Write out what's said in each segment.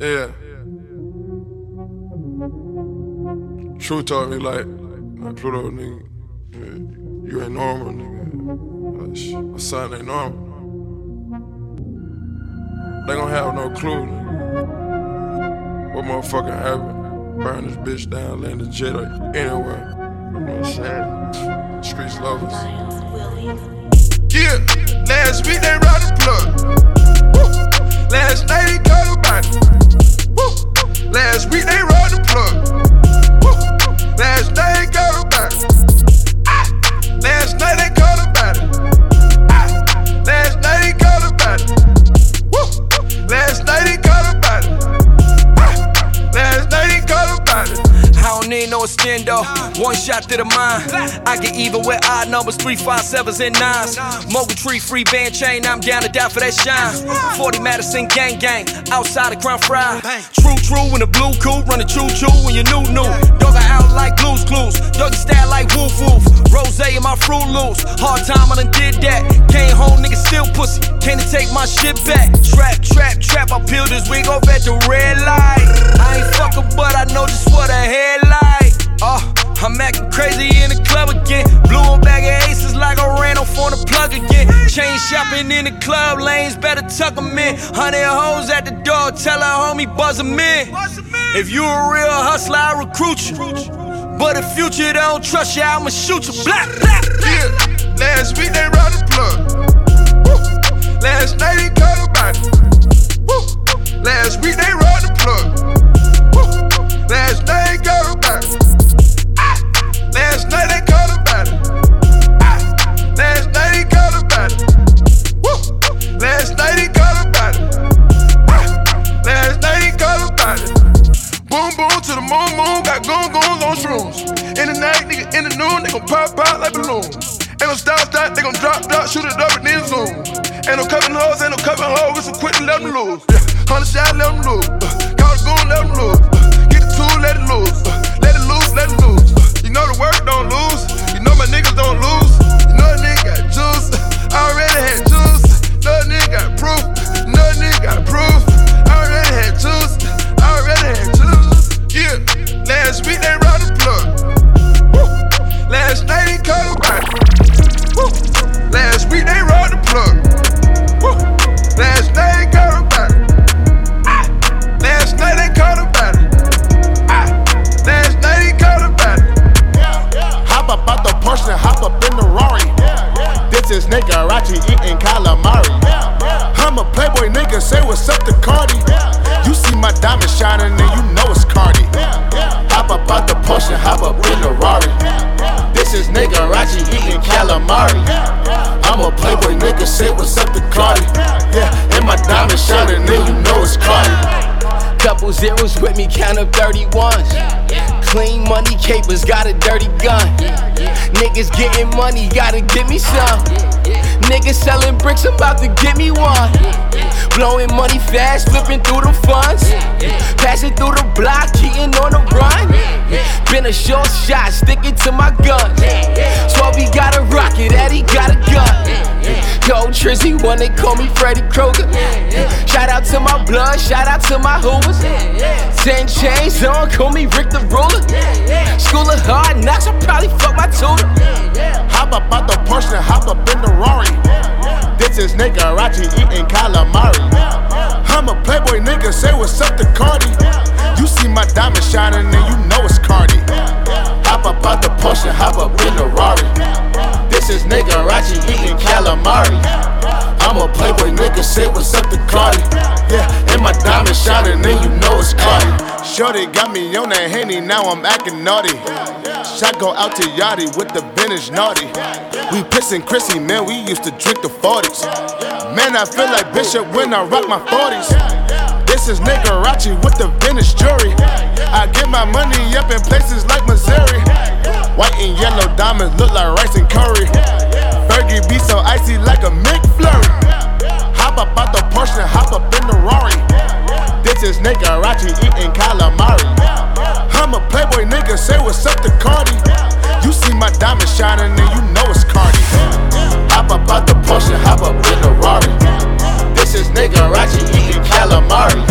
Yeah. True told me like, like Pluto nigga, you, you ain't normal nigga. Like, sh- my son ain't normal. They gon' have no clue. Nigga. What motherfucker happened? Burn this bitch down, land a jet or anywhere. You know what I'm saying? Streets lovers. Yeah, last week they robbed the plug. Last night he got about it. Woo. Last week they robbed the plug. Woo. Last night they got about it. No extendo. One shot to the mind. I get even with odd numbers, three, five, sevens, and nines. Mogul tree, free band chain. I'm down to die for that shine. 40 Madison gang gang. Outside of Crown Fry. True, true, in the blue coupe. Running choo choo when you new new. Dog out like blues clues. Doggy style like woof woof. Rose in my fruit loose. Hard time, I done did that. Came home, nigga still pussy. Can't take my shit back. Trap, trap, trap. I peeled this wig off at the red light. I ain't fucking, but I know just what a headlight. Oh, I'm acting crazy in the club again. Blew a bag of aces like I ran off on the plug again. Chain shopping in the club lanes, better tuck 'em in. Hundred hoes at the door, tell her homie buzz 'em in. If you a real hustler, I recruit you. But if future don't trust you, I'ma shoot you. Black, black, Yeah, last week they robbed the plug. Woo. Last night he about it. Woo. Last week they robbed the plug. Woo. Last night they got about it. Last night they got about it. Ah. Last night he got about it. Woo. Last night he got about it. Ah. Last night he got about it. Boom boom to the moon moon, got goon goons on shrooms. In the night, nigga, in the noon, they gon' pop out like balloons. Ain't no stop stop, they gon' drop drop, shoot it up and then zoom. Ain't no covering hoes, ain't no covering hoes, we some quick to let them loose. Yeah, hundred shot, let them loose. Uh, call the goon, let them loose. Uh, get the tool, let it loose. Uh, let it loose, let it loose. Know don't lose. You know my niggas don't lose. You know a nigga got juice. I already had juice. A nigga got proof. A nigga got proof. Is eating calamari. I'm a playboy nigga, say what's up to Cardi. You see my diamond shining and you know it's Cardi. Hop up out the Porsche hop up in the Rari. This is nigga Rachi eating calamari. I'm a playboy nigga, say what's up to Cardi. Yeah, and my diamond shining and you know it's Cardi. Couple zeros with me, count up 31s. Clean money capers, got a dirty gun. Niggas getting money, gotta give me some. Niggas selling bricks, about to give me one. Blowing money fast, flipping through the funds. Passing through the block, cheating on the run. Been a short shot, sticking to my gun. 12, he got a rocket, Eddie got a gun. Yo, Trizzy, one they call me Freddy Krueger. Shout out to my blood, shout out to my hoovers. Ten chains on, call me Rick the Ruler. School of hard knocks, I probably fuck my tutor. Hop up out the Porsche and hop up in the Rari. This is nigga Rachi eating calamari. I'm a playboy nigga, say what's up to Cardi. You see my diamond shining and you know it's Cardi. Hop up out the Porsche and hop up in the Rari. This is nigga Rachi eating calamari. I'm a playboy nigga, say what's up to Cardi. Yeah, and my diamond shining and you know it's Cardi. Shorty got me on that henny, now I'm acting naughty. Shot go out to Yachty with the vintage naughty. We pissin' Chrissy, man, we used to drink the 40s. Man, I feel like Bishop when I rock my 40s. This is nigga Rachi with the vintage jewelry. I get my money up in places like Missouri. White and yellow diamonds look like rice and curry. Fergie be so icy like a McFlurry. Hop up out the Porsche and hop up in the Rari bitches, nigga, Rachi eating calamari. I'm a playboy nigga, say what's up to Cardi. You see my diamond shining and you know it's Cardi. Hop up out the Porsche, hop up in the Rari. This is nigga Rachi eating calamari.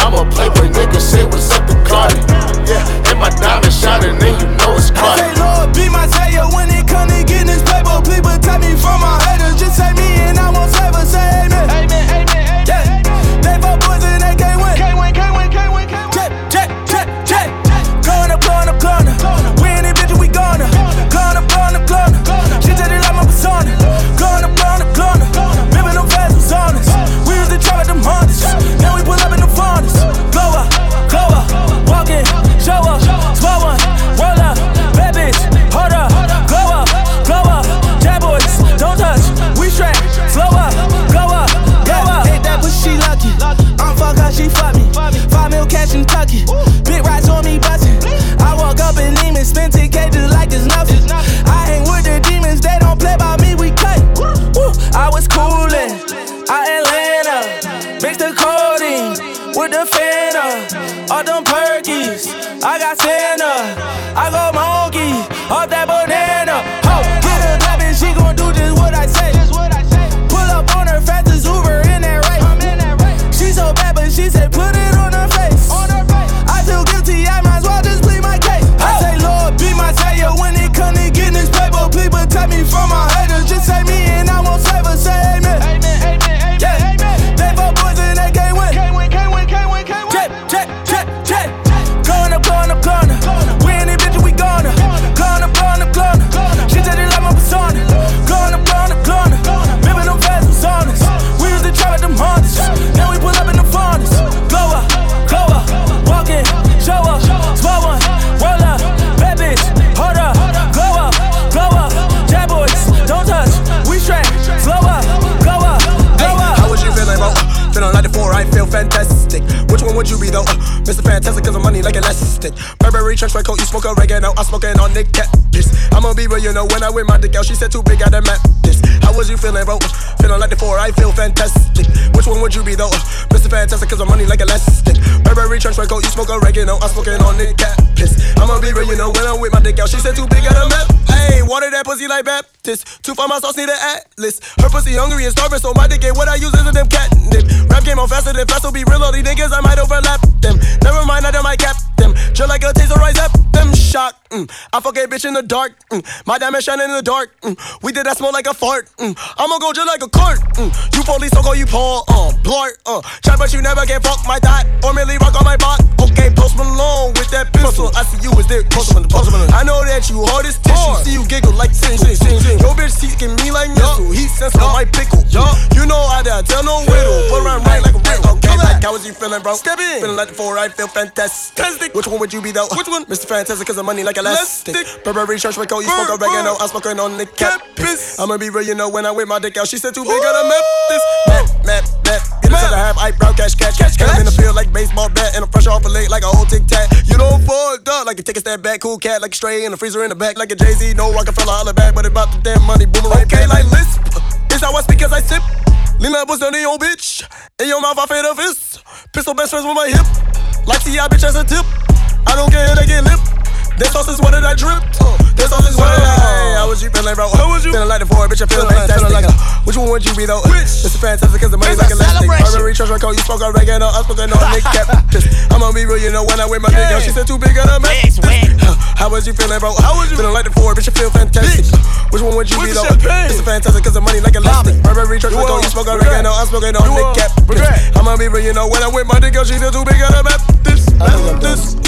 I'm a playboy nigga, say what's up to Cardi. Yeah, and my diamond shining and you know it's Cardi. I say Lord be my savior when it comes to getting this playboy. People tell me from my haters, just say me and I won't ever say amen. Amen, amen, amen. Yeah, they fuck boys can't win. Can't win, can't win, can't win, can't win. Check, check, check, check. Corner, corner, corner. Win it, bitch, we gonna. Corner, corner, corner. She it like my persona. Corner, corner, corner. Living them fast, was honest. We was used to travel them hundreds. Now we pull up in I wear my dick out, she said too big, I done map this. How was you feeling, bro? Feeling like the four, I feel fantastic. Which one would you be though? Mr. Fantastic, cause I'm money like elastic. Burberry trench coat, you smoke oregano, I'm smoking on the cat piss. I'ma be real, you know, when I'm with my dick out, she said too big, I done map. Hey, water that pussy like Baptist. Two for my sauce, need an atlas. Her pussy hungry and starving, so my dick ain't what I use is a them catnip. Rap game on faster than fast, so be real, all these niggas, I might overlap them. Never mind, I done might cap them. Just like a taser, rise up them. Shock. Mm. I fuck a bitch in the dark. Mm. My diamond shining in the dark. Mm. We did that smell like a fart. Mm. I'ma go just like a cart. Mm. You police, so call you Paul. Uh, blart. Uh, try, but you never can fuck my dot. Or merely rock on my bot. Okay, post Malone with that pistol. I see you was there. Post Malone. Post Malone. I know that you hard as tissue. See you giggle like tin. Your bitch, teasing me like missile. He sense on my pickle. You know I done tell no riddle. Put around right like a riddle. Okay, like how was you feeling, bro? Step in. Feeling like the four, I feel fantastic. Which one would you be though? Which one? Mr. Fantastic, cause I'm money like elastic. Burberry church you smoke oregano, I'm smoking on the campus. I'ma be real, you know, when I whip my dick out, she said too big, gotta map this. Map, map, map. Get it to the half eyebrow, cash, cash, catch. Catch in the field like baseball bat, and I'm fresh off a leg like a old tic tac. You don't fall dog like you take a step back, cool cat, like a stray in the freezer in the back, like a Jay Z. No Rockefeller, holler back, but about the damn money, boomerang. Okay, like lisp. It's how I speak as I sip. Lean what's on the old bitch. In your mouth, I fade a fist. Pistol best friends with my hip. Like see, I bitch as a tip. I don't care, they get lip. This sauce is what did I drip? This sauce is what I. How was you feeling, bro? How was you feeling like the four, bitch? I feel fantastic. Like a, which one would you be though? Which? This is fantastic cause the money like elastic. Burberry church coat, you spoke oregano, uh, I spoke on Nick Cap. I'ma be real, you know when I wear my out, she said too big on a mess. How was you feeling, bro? How was you feeling like the four, bitch? I feel fantastic. Which one would you be though? This is fantastic cause the money like elastic. Burberry church coat, you spoke oregano, I spoke on Nick Cap. I'ma be real, you know when I wear my dick out, she said too big on a mess. This, this. Oh,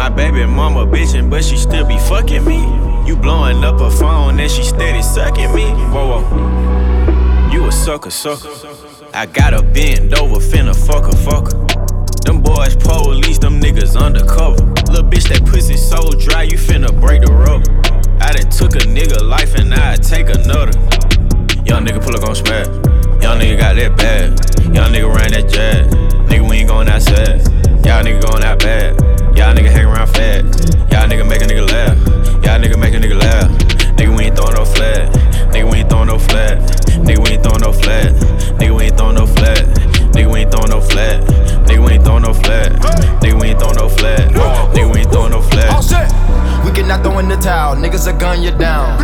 My baby mama bitchin', but she still be fucking me. You blowing up her phone and she steady sucking me. Whoa, whoa. You a sucker, sucker. I gotta bend over, finna fuck her, fucker. Them boys police, them niggas undercover. Little bitch, that pussy so dry, you finna break the rubber. I done took a nigga life and I take another. Young nigga pull up on smash. Young nigga got that bad. Young nigga ran that jet. Nigga, we ain't going outside. Y'all nigga going out bad. Y'all nigga hang around fat. Y'all nigga make a nigga laugh. Y'all nigga make a nigga laugh. Nigga, we ain't throwing no flat. Nigga, we ain't throwing no flat. Nigga, we ain't throwing no flat. Nigga, we ain't throwing no flat. Nigga, we ain't throwing no flat. Nigga, we ain't throwing no flat. Nigga, we ain't throwing no flat. Nigga, we ain't throwing no flat. We cannot throw in the towel, niggas are gun you down.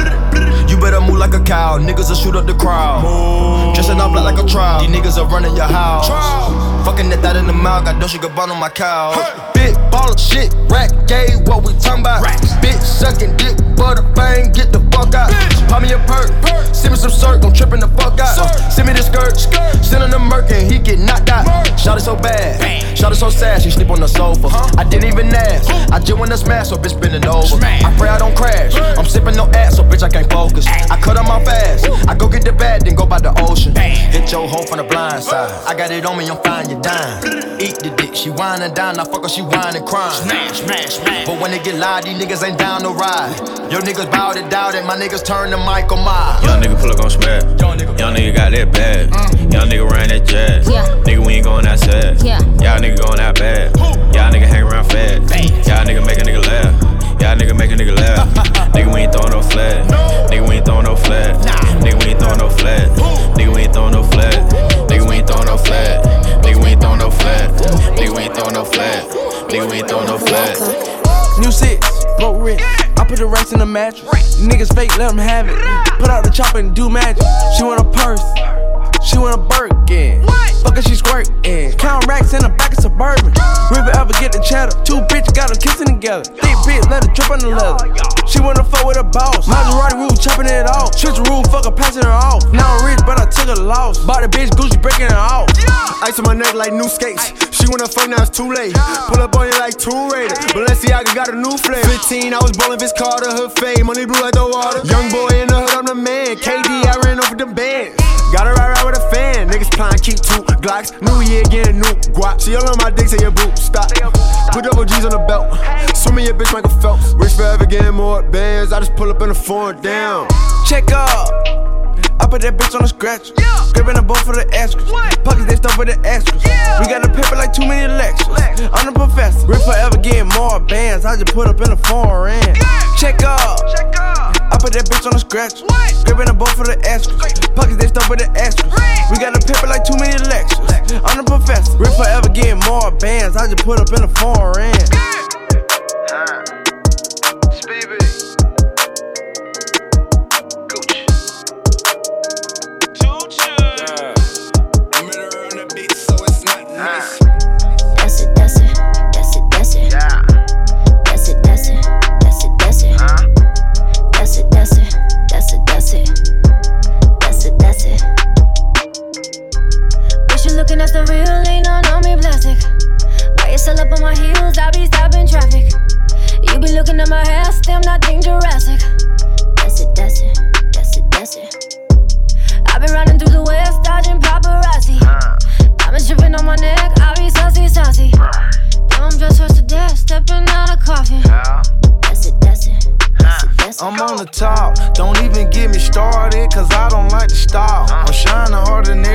You better move like a cow, niggas will shoot up the crowd. Dressing up like a trial, these niggas are running your house. Fucking that that in the mouth, got Dolce Gabbana on my couch. Big ball of shit, rack gay, what we talking about? Bitch sucking dick, butter bang, get the fuck out. Pop me a perk, send me some circ, I'm tripping the fuck out. Uh, send me the skirt, send him the merc and he get knocked out. Shot it so bad, shot it so sad, she sleep on the sofa. I didn't even ask, I just wanna smash, so bitch bending over. I pray I don't crash, I'm sipping no ass, so bitch I can't focus. I cut on my fast, I go get the bag, then go by the ocean. Hit your hoe from the blind side, I got it on me, I'm fine, you dime. Eat the dick, she whine down, I fuck her, she whine and crying. Smash, smash, smash. But when they get loud, these niggas ain't down to ride. Your niggas bout it, doubt it, my niggas turn to Michael Myers. Young nigga pull up on smash. Young nigga. Young nigga got that bad. Mm. Young nigga ran that jet. Yeah. Nigga, we ain't going outside. Yeah. Y'all nigga going out bad. Y'all nigga hang around fat. Y'all nigga make a nigga laugh. Y'all nigga make a nigga laugh. nigga, we ain't throwing no flat. Nigga, we ain't throwing no flat. Nigga, we ain't throwing no flat. Nigga, we ain't throwing no flat. Nigga, we ain't throwing no flat. Nigga, we ain't throw no flat. Nigga, we ain't throw no flat. Nigga, we ain't throwing no flat. New six, broke rent. I put the rest in the mattress. Niggas fake, let them have it. Put out the chopper and do magic. She want a purse. She want a Birkin. Fuck her, she squirtin'. Count racks in the back of Suburban. River ever get the cheddar. Two bitches got them kissing together. Thick bitch, let her drip on the leather. She wanna fuck with a boss. Maserati roof, chopping it off. Switch the roof, fuck her, passing her off. Now I'm rich, but I took a loss. Bought a bitch, Gucci breaking it off. Ice on my neck like new skates. She wanna fuck, now it's too late. Pull up on you like Tomb Raider. Balenciaga got a new flavor. 15, I was ballin' Vince Carter, her fade. Money blue like the water. Young boy in the hood, I'm the man. KD, I ran over the bands. Gotta ride ride with a fan. Niggas plotting, keep two Glocks. New year, getting new guap. See all on my dick, say your boot stop. Put double G's on the belt. Swimming your bitch, Michael Phelps. Rich forever, getting more bands. I just pull up in the foreign down. Check up. I put that bitch on the scratch. Scraping the boat for the extras. Pockets they stuff with the extras. We got the paper like too many lectures. I'm the professor. Rip forever getting more bands. I just put up in the foreign. Check up. I put that bitch on the scratch. Scraping the boat for the extras. Pockets they stuff with the extras. We got the paper like too many lectures. I'm the professor. Rip forever getting more bands. I just put up in the foreign. That's looking at the real, ain't none on me plastic. Why you still up on my heels? I be stopping traffic. You be looking at my hair, still nothing Jurassic. That's it, that's it, that's it, that's it. I've been running through the west, dodging paparazzi. Diamonds dripping on my neck, I be saucy, saucy. Damn, I'm just first to death, stepping out of coffin. That's it, that's it, that's it, that's it. I'm on the top, don't even get me started, cause I don't like to stop. I'm shining harder than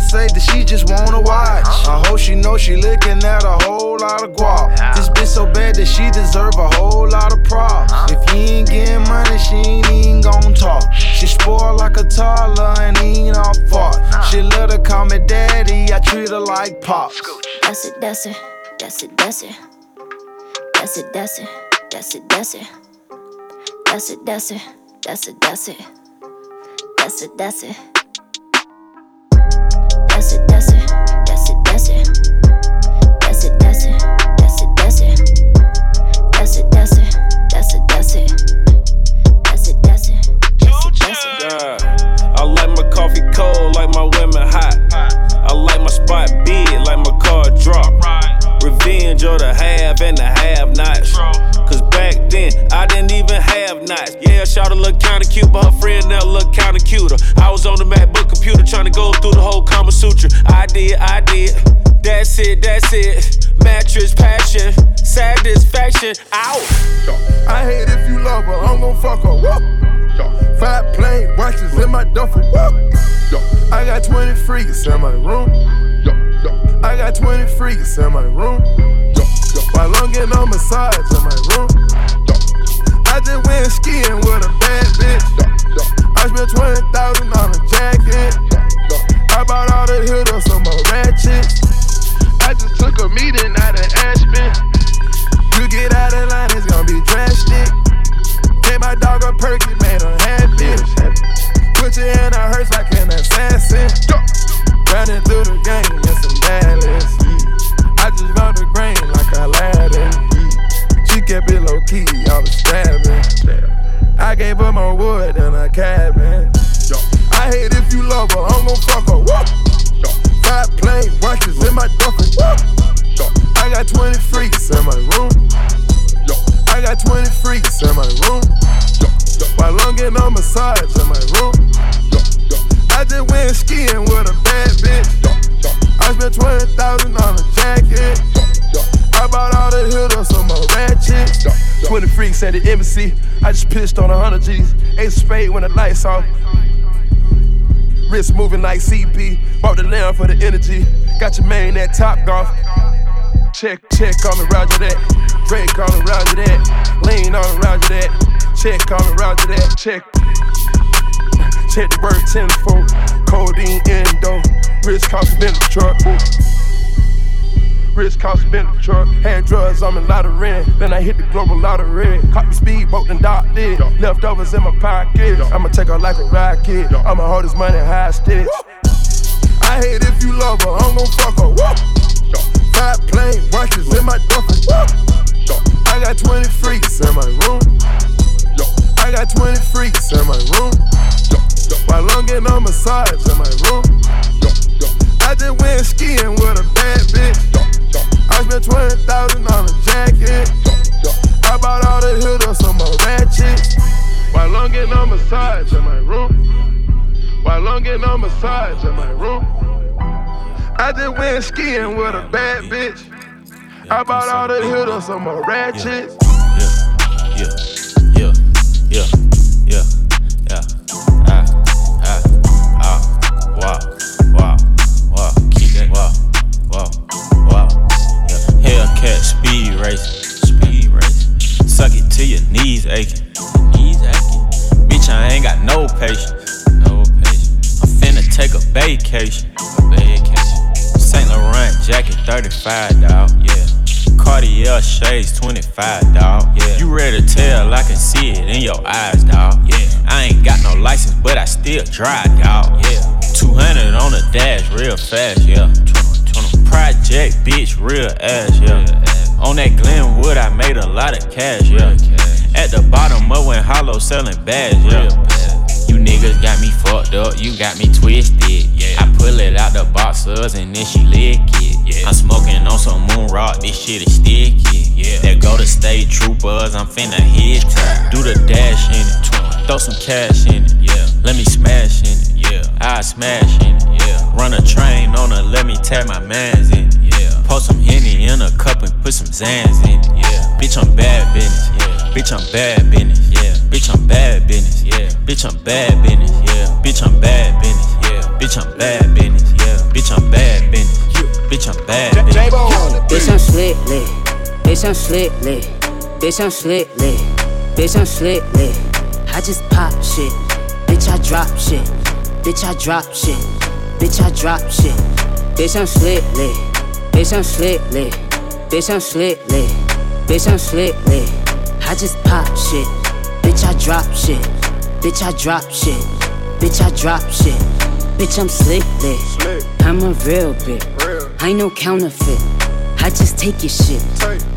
say that she just wanna watch. I hope she know she looking at a whole lot of guap. This bitch so bad that she deserve a whole lot of props. If you ain't getting money, she ain't even gon' talk. She spoiled like a toddler and ain't our fault. She let her call me daddy, I treat her like pops. That's it, that's it, that's it, that's it. That's it, that's it, that's it, that's it. That's it, that's it, that's it, that's it. That's it, that's it. That's it, that's it, that's it, that's it. That's it, that's it, that's it, that's it. That's it, that's it, that's it, that's it. That's it, that's it, that's it, that's it. Yeah. I like my coffee cold, like my women hot. I like my spot big, like my car drop. Revenge or the have and the have nots. Cause back then, I didn't even have nothing. eyes. Yeah, shot a look kinda cute, but her friend now look kinda cuter. I was on the MacBook computer trying to go through the whole Kama Sutra. I did, I did. That's it, that's it. Mattress passion, satisfaction. Out. I hate if you love her, I'm gon' fuck her. Whoop. Five plain watches in my duffel. Whoop. I got 20 freaks in my room. I got 20 freaks in my room. While I'm getting on massage in my room. I just went skiing with a bad bitch. I spent 20,000 on a jacket. I bought all the hitters some more ratchets. I just took a meeting out of Aspen. You get out of line, it's gonna be drastic. Gave my dog a perky, made her happy. Put your hand on hers like an assassin. Running through the game in some Dallas. I just run the grain like Aladdin. She kept it low key, all the stabbing. I gave her more wood than a cabin. I hate if you love her, I'm gon' fuck her. Five plain watches in my duffel. I got 20 freaks in my room. I got 20 freaks in my room. While I'm getting on massage in my room. I just went skiing with a bad bitch. I spent 20,000 on a jacket. I bought all the hitters some more ratchets. 20 freaks at the embassy. I just pitched on a 100 G's. Ace spade when the lights off. Wrist moving like CP. Bought the lamp for the energy. Got your man at Top Golf. Check, check on me, roger that. Drake on me, roger that. Lean on me, roger that. Check on me, roger that. Check. Check the word tenfold. Codeine endo. Wrist cost been the truck. Wrist cost been the truck. Had drugs on me, lot of. Then I hit the global lottery. Caught the speedboat and docked it. Leftovers in my pocket. I'ma take her like a rocket. I'ma hold this money hostage. I hate if you love her, I'm gon' fuck her. Woo! Five plain watches in my duffel. I got 20 freaks in my room. I got 20 freaks in my room. While getting on massage in my room. I just went skiing with a bad bitch. I spent 20,000 on a jacket. I bought all the hitters some more ratchets. While getting on massage in my room. While getting on massage in my room. I just went skiing with a bad bitch. I bought all the hitters some more ratchets. Wow, wow, wow, keep that, wow, wow, wow. Yeah. Hellcat speed race, speed race. Suck it till your knees aching, knees aching. Bitch, I ain't got no patience, no patience. I'm finna take a vacation, a vacation. Saint Laurent jacket, 35, dawg, yeah. Cartier shades, 25, dawg, yeah. You ready to tell, I can see it in your eyes, dawg, yeah. I ain't got no license, but I still drive, dawg, yeah. 200 on the dash, real fast, yeah. Project, bitch, real ass, yeah. On that Glenwood, I made a lot of cash, yeah. At the bottom of when Hollow selling bags, yeah. You niggas got me fucked up, you got me twisted, yeah. I pull it out the boxers and then she lick it, yeah. I'm smoking on some moon rock, this shit is sticky, yeah. That go to state troopers, I'm finna hit it. Do the dash in it, throw some cash in it, yeah. Let me smash in it, yeah. I smash in it, yeah. Run a train on her, let me tag my mans in it, yeah. Pour some Henny in a cup and put some Zans in it, yeah. Bitch, I'm bad business, yeah. Bitch, I'm bad business, yeah. Bitch, I'm bad business, yeah. Bitch, I'm bad business, yeah. Bitch, I'm bad business, yeah. Bitch, I'm bad business, yeah. Bitch, I'm bad business, bitch, I'm bad business. Bitch, I'm slick lit. Bitch, I'm slick lit. Bitch, I'm slick lit. Bitch, I'm slick lit. I just pop shit. Bitch, I drop shit. Bitch, I drop shit. Bitch, I drop shit. Bitch, I'm slick lit. Bitch, I'm slick lit. Bitch, I'm slick lit. Bitch, I'm slick lit. I just pop shit. Bitch, I drop shit. Bitch, I drop shit. Bitch, I drop shit. Bitch, I'm slick lit. I'm a real bitch. I ain't no counterfeit. I just take your shit.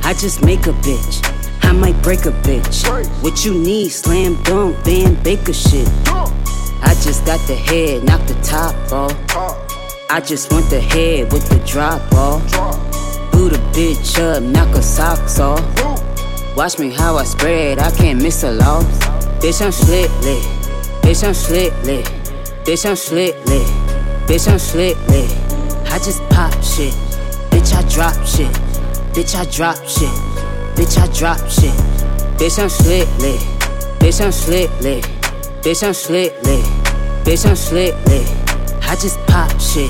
I just make a bitch. I might break a bitch. What you need? Slam dunk, Vin Baker shit. I just got the head, knock the top off. I just want the head with the drop off. Boot a bitch up, knock her socks off. Watch me how I spread, I can't miss a loss. Bitch, I'm slick lit. Bitch, I'm slick lit. Bitch, I'm slick lit. Bitch, I'm slick lit. I just pop shit. Bitch, I drop shit. Bitch, I drop shit. Bitch, I drop shit. Bitch, I'm slick lit. Bitch, I'm slick lit. Bitch, I'm slick lit. Bitch, I'm slick lit. I just pop shit.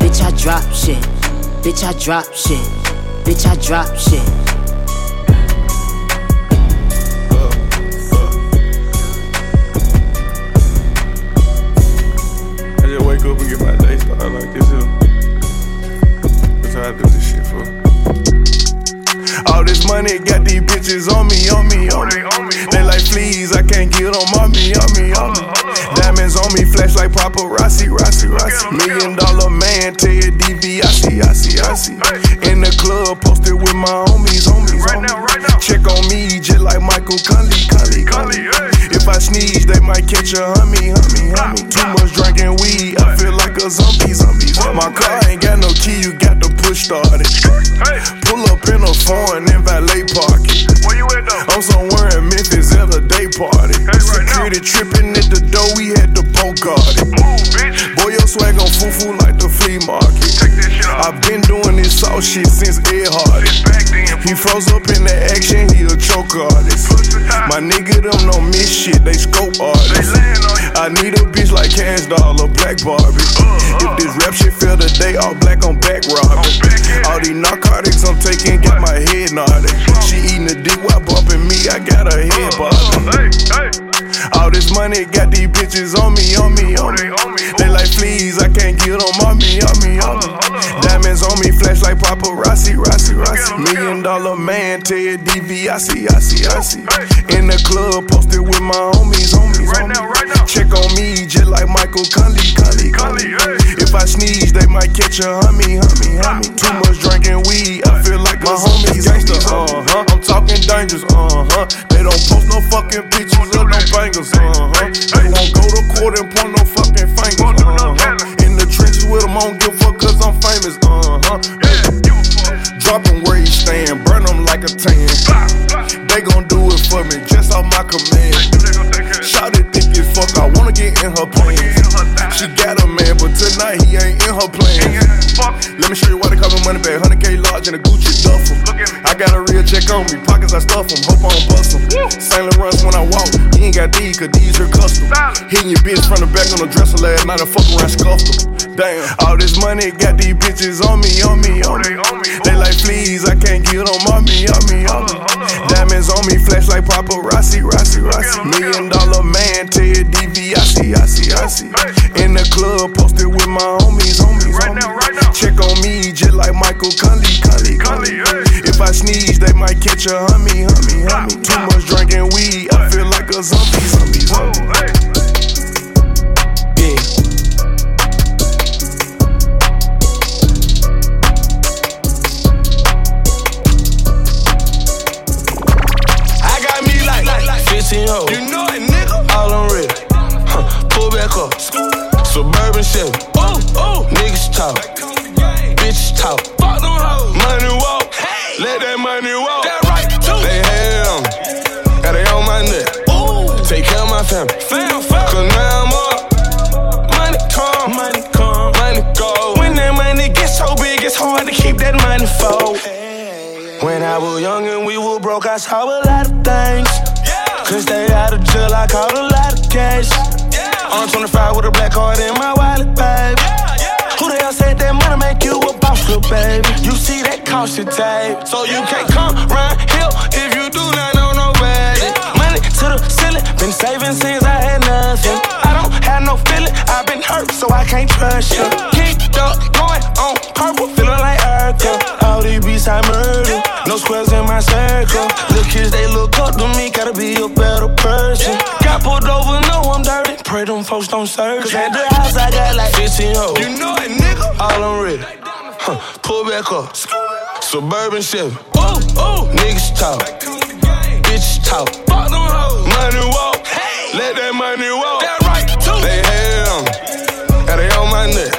Bitch, I drop shit. Bitch, I drop shit. Bitch, I drop shit. Money got these bitches on me, on me, on me. They like fleas, I can't get them on me, on me, on me. Diamonds on me, flash like paparazzi, Rossi, Rossi. Million dollar man, Ted DiBiase, I see, I see. In the club, posted with my homies, homies, homies. Check on me, just like Michael Conley, Conley, Conley. If I sneeze, they might catch a hummy, hummy, hummy. Too much drinking weed, I feel like a zombie, zombie. My car ain't got no key, you got push. Pull up in a foreign in valet parking. Where you at though? I'm somewhere in Memphis at a day party. Security tripping at the door, we had to poke guard. Boy, your swag on foo like the flea market. I've been doing this all shit since Ed Hardy. He froze up in the action, he a choke artist. My nigga them don't miss shit, they scope artists. I need a bitch like Cash Doll or Black Barbie. If this rap shit feel today, all black on back robbing. All these narcotics I'm taking got my head nodding. She eating the dick while bumping me, I got her head bobbing. All this money got these bitches on me, on me, on me. They like fleas, I can't get them on me, on me, on me. On me, flash like paparazzi, Rossi, Rossi. Million dollar man, Ted DiBiase, I see, I see. In the club, posted with my homies, homies, homies. Check on me, just like Michael Conley, Conley, Conley. If I sneeze, they might catch a hummy, hummy, hummy. Too much drinking weed, I feel like my homies gangsta, uh huh. I'm talking dangerous, uh huh. They don't post no fucking pictures of no bangers, uh huh. They won't go to court and point no fucking fingers, uh huh. In with them, I don't give a fuck cause I'm famous, uh huh. Drop him where he stand, burn him like a tan. They gon' do it for me, just off my command. Shout it fuck, I wanna get in her plans. She got a man, but tonight he ain't in her plans. Let me show you why they call me money bag. 100k large in a Gucci duffel. I got a real check on me, pockets I stuff them, hope I don't bust them. Saint Laurent when I walk, he ain't got these, cause these are custom. Hitting your bitch from the back on the dresser last night, I fuck around, scuffed them. Damn, all this money got these bitches on me, on me, on me. They like fleas, I can't get them on me, on me, on me. Diamonds on me, flash like paparazzi, Rossi, Rossi. Million dollar man, Ted DiBiase, I see, I see. In the club, posted with my homies, homies, homies. Check on me, just like Michael Conley, Conley, Conley. If I sneeze, they might catch a hummy, hummy, hummy. Too much drinking weed, I feel like a zombie, zombie, zombie. Yeah. I got me like 15. You Pull. Suburban Chevy. Oh, oh. Niggas talk. Bitches talk. Fuck them hoes. Money walk. Hey. Let that money walk. That right, too. They hate on me. Now they on my neck. Ooh. Take care of my family. Fam, fam. Cause now I'm up. Money come. Money come. Money go. When that money gets so big, it's hard to keep that money fold. When I was young and we were broke, I saw a lot of things. Couldn't stay out of jail, I caught a lot of cash. I'm 25 with a black card in my wallet, baby. Who the hell said that money make you a boss, little baby? You see that caution tape, so you can't come round here if you do not know nobody. Money to the ceiling, been saving since I had nothing. I don't have no feeling, I've been hurt, so I can't trust you. Kicked up, going on purple, feeling like Urkel. All these beats I murder, no squares in my circle. Little kids, they look up to me, gotta be a better person. Got pulled over, know I'm dirty. Pray them folks don't search. Cause at the house, I got like 15 hoes. You know it, nigga. All on ready. Huh. Pull back up. Suburban Chevy. Ooh, ooh. Niggas talk. Bitches talk. Fuck them hoes. Money walk. Hey. Let that money walk. That right, too. They hate on me. Now they on my neck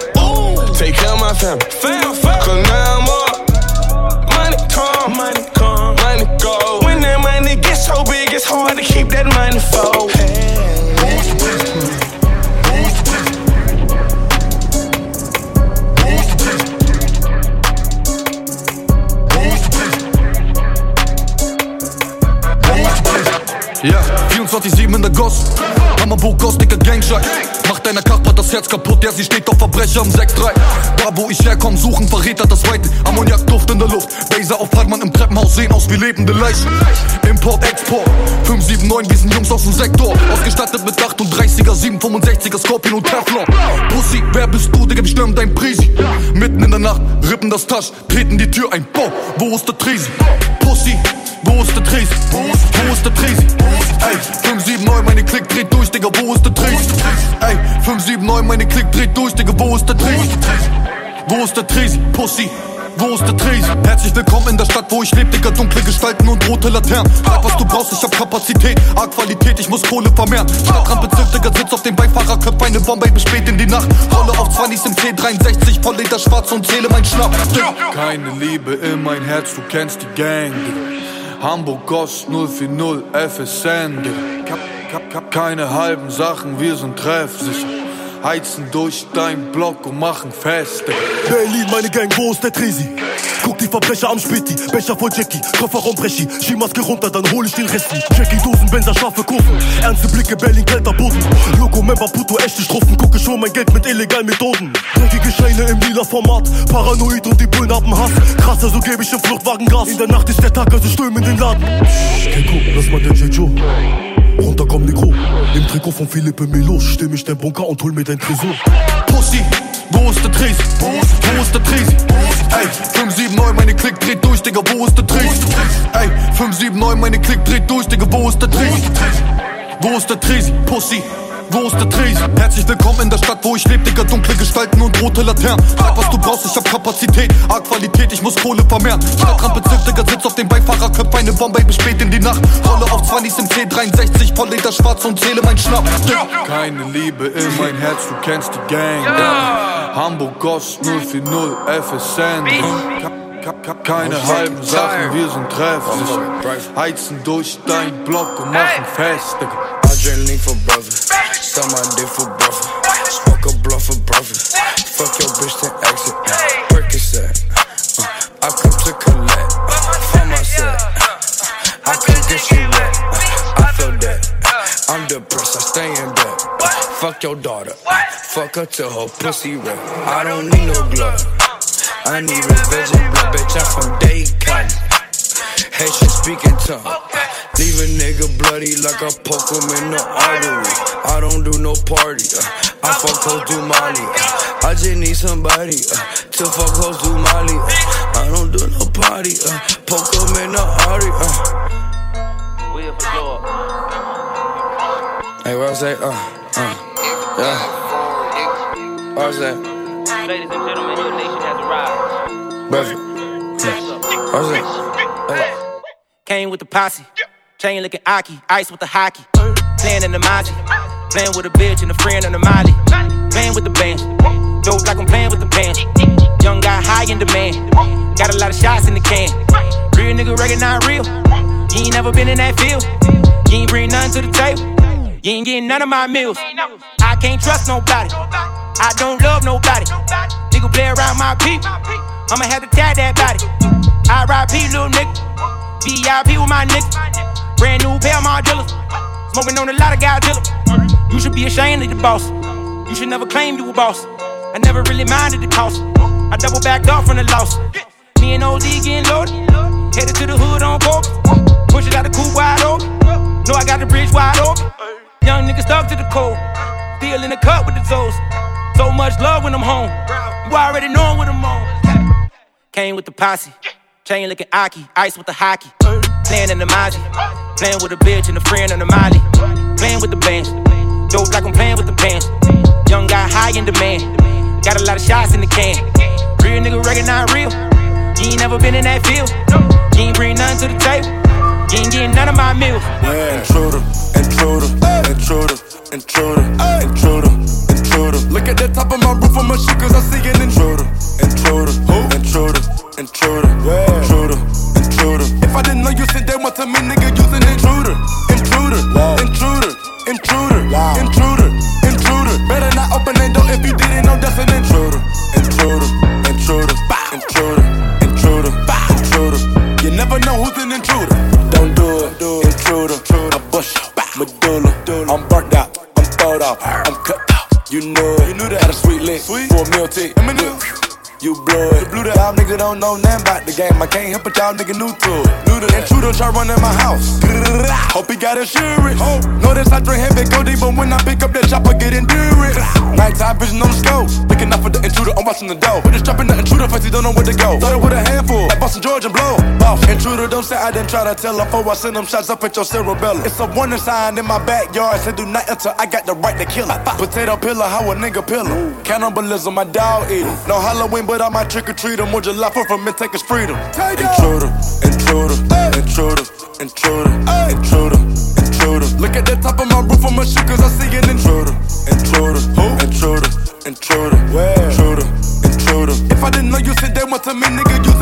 fam. Fam, fam. Cause now I'm up. Money come, money come, money go. When that money gets so big, it's hard to keep that money flow. Ja, 24-7 de gos Allemaal boel kost, dikke gangshot Deiner Kachbar das Herz kaputt, ja, sie steht auf Verbrecher im 6-3. Da wo ich herkomm, suchen Verräter das Weite. Ammoniakduft in der Luft. Baser auf Parkmann im Treppenhaus sehen aus wie lebende Leichen. Import, Export. 579, wir sind Jungs aus dem Sektor. Ausgestattet mit 38er, 765er, Scorpion und Teflon. Pussy, wer bist du, Digga, wir stürmen dein Prisi. Mitten in der Nacht, rippen das Tasch, treten die Tür ein. Boah, wo ist der Tresi? Pussy, wo ist der Tresi? Wo ist der Tresi? Ey, 579, meine Klick dreht durch, Digga, wo ist der Tresi? Ey, 579, meine Klick dreht durch, Digga, wo ist der Tresi? Wo ist der Tresi? Pussy. Wo ist der Tresi? Herzlich willkommen in der Stadt, wo ich lebe, Digga, dunkle Gestalten und rote Laternen. Sag, was du brauchst, ich hab Kapazität, A-Qualität, ich muss Kohle vermehren. Stadtrampe zückt, Digga, sitzt auf dem Beifahrerköpf, eine Bombe bis spät in die Nacht. Rolle auf 20 im C63, voll Leder schwarz und zähle mein Schnapp. Keine Liebe in mein Herz, du kennst die Gang, Digga. Hamburg Gost 040 FSN, keine halben Sachen, wir sind treffsicher. Heizen durch dein Block und machen fest, Digga. Berlin, meine Gang, wo ist der Tresi? Guck die Verbrecher am Späti, Becher voll Jackie, Kofferraum Brechi, Skimaske runter, dann hol ich den Resti. Jackie Dosen, Benzer, scharfe Kurven, ernste Blicke, Berlin, kalter Boden. Loco, Member, Puto, echte Strophen, gucke schon mein Geld mit illegalen Methoden. Dreckige Scheine im lila Format, Paranoid und die Bullen haben Hass. Krasser, so gebe ich im Fluchtwagen Gas. In der Nacht ist der Tag, also stürmen den Laden. Keko, lass mal den J-Joe. Runter komm Negro, im Trikot von Philippe Melo Stimm ich dein Bunker und hol mir dein Tresor Pussy, wo ist der Tresi? Wo ist der Tresi? Ey, 579, meine Klick dreht durch, Digga, wo ist der Tresi? Ey, 579, meine Klick dreht durch, Digga, wo ist der Tresi? Wo ist der Tresi? Pussy. Wo ist der Tresi? Herzlich willkommen in der Stadt, wo ich lebe, Digga, dunkle Gestalten und rote Laternen. Sag, was du brauchst, ich hab Kapazität, A-Qualität, ich muss Kohle vermehren. Stadtrampe zückt, Digga, sitzt auf dem Beifahrerköpf, eine Bombe bis spät in die Nacht. Rolle auf 20 im C63, voll Leder schwarz und zähle mein Schnapp. Keine Liebe in mein Herz, du kennst die Gang. Digga. Hamburg Gost 040 FSN. Keine halben Sachen, wir sind treffsicher. Heizen durch dein Block und machen fest, Digga. Adrenaline for brothers. Sell my dick for brother. Smoke a blunt for brothers. Fuck your bitch, then exit. Uh, Percocet. Uh, I come to collect. Uh, find myself. Uh, I can get you wet. I feel that. I'm depressed, I stay in bed. Fuck your daughter. Fuck her till her pussy wet. I don't need no glove. I need revenge and blood, bitch. I'm from Dayton. Haitian speaking tongue. Leave a nigga bloody like I poke him in the artery. I don't do no party. Uh, I fuck hoes do Molly. Uh, I just need somebody uh, to fuck hoes do Molly. Uh, I don't do no party. Uh, poke him in the artery. Uh. Hey, what I say? Uh, uh, yeah. What I say? Ladies and gentlemen, your nation has arrived. Perfect. What I say? Hey. Came with the posse. Chain looking Aki, ice with the hockey. Playing in the Maji. Playing with a bitch and a friend on the Molly. Playing with the band. Dope like I'm playing with the band. Young guy high in demand. Got a lot of shots in the can. Real nigga not real. You ain't never been in that field. You ain't bring nothing to the table. You ain't getting none of my meals. I can't trust nobody. I don't love nobody. Nigga play around my people. I'ma have to tag that body. I ride R.I.P. little nigga. VIP with my nigga. Brand new pair of dealers. Smoking on a lot of Godzilla. You should be ashamed of the boss. You should never claim you a boss. I never really minded the cost. I double backed off from the loss. Me and OD getting loaded. Headed to the hood on coke. Push it out the coupe wide open. Know I got the bridge wide open. Young nigga stuck to the cold. Still in the cut with the toes. So much love when I'm home. You already know what I'm on. Came with the posse. Chain looking Aki, ice with the hockey. Playing in the Maji. Playing with a bitch and a friend on the Molly. Playing with the bands. Dope like I'm playing with the bands. Young guy high in demand. Got a lot of shots in the can. Real nigga not real. You ain't never been in that field. You ain't bring nothing to the table. You ain't getting none of my meals. Yeah. Intruder, intruder, intruder, intruder, intruder, intruder. Look at the top of my roof on my shit, cause I see an intruder. Intruder, who? intruder, intruder, intruder, intruder. If I didn't know you said that once to me, nigga, you's an intruder. Intruder, intruder, intruder, intruder, intruder. Better not open that door if you didn't know that's an intruder. Intruder, intruder, intruder, intruder, intruder. You never know who's an intruder. Don't do it, intruder, a bush. I'm burnt out, I'm throwed off, I'm cut out. You know. You knew that. Got a sweet lick, sweet. for a meal tick don't know nothing about the game. I can't help but y'all nigga new to it. New to intruder try running my house. Hope he got insurance. Notice I drink heavy deep, but when I pick up that chopper, get endurance. Nighttime vision on the scope. Looking out for the intruder, I'm watching the door. We just dropping the intruder, face he don't know where to go. Started with a handful, like Boston George and blow. Boss, intruder, don't say I didn't try to tell her. Before I send them shots up at your cerebellum. It's a warning sign in my backyard. Say do not enter, I got the right to kill her. Potato pillar, how a nigga pillar. Cannibalism, my dog eat No Halloween, but I might trick or treat him. Or July 4th from it, take his freedom. Intruder, intruder, intruder, intruder, intruder, intruder. Look at the top of my roof, I'm a shit cause I see an intruder. Intruder, who? Intruder, intruder, where? Intruder, intruder. If I didn't know you said that one to me, nigga, you's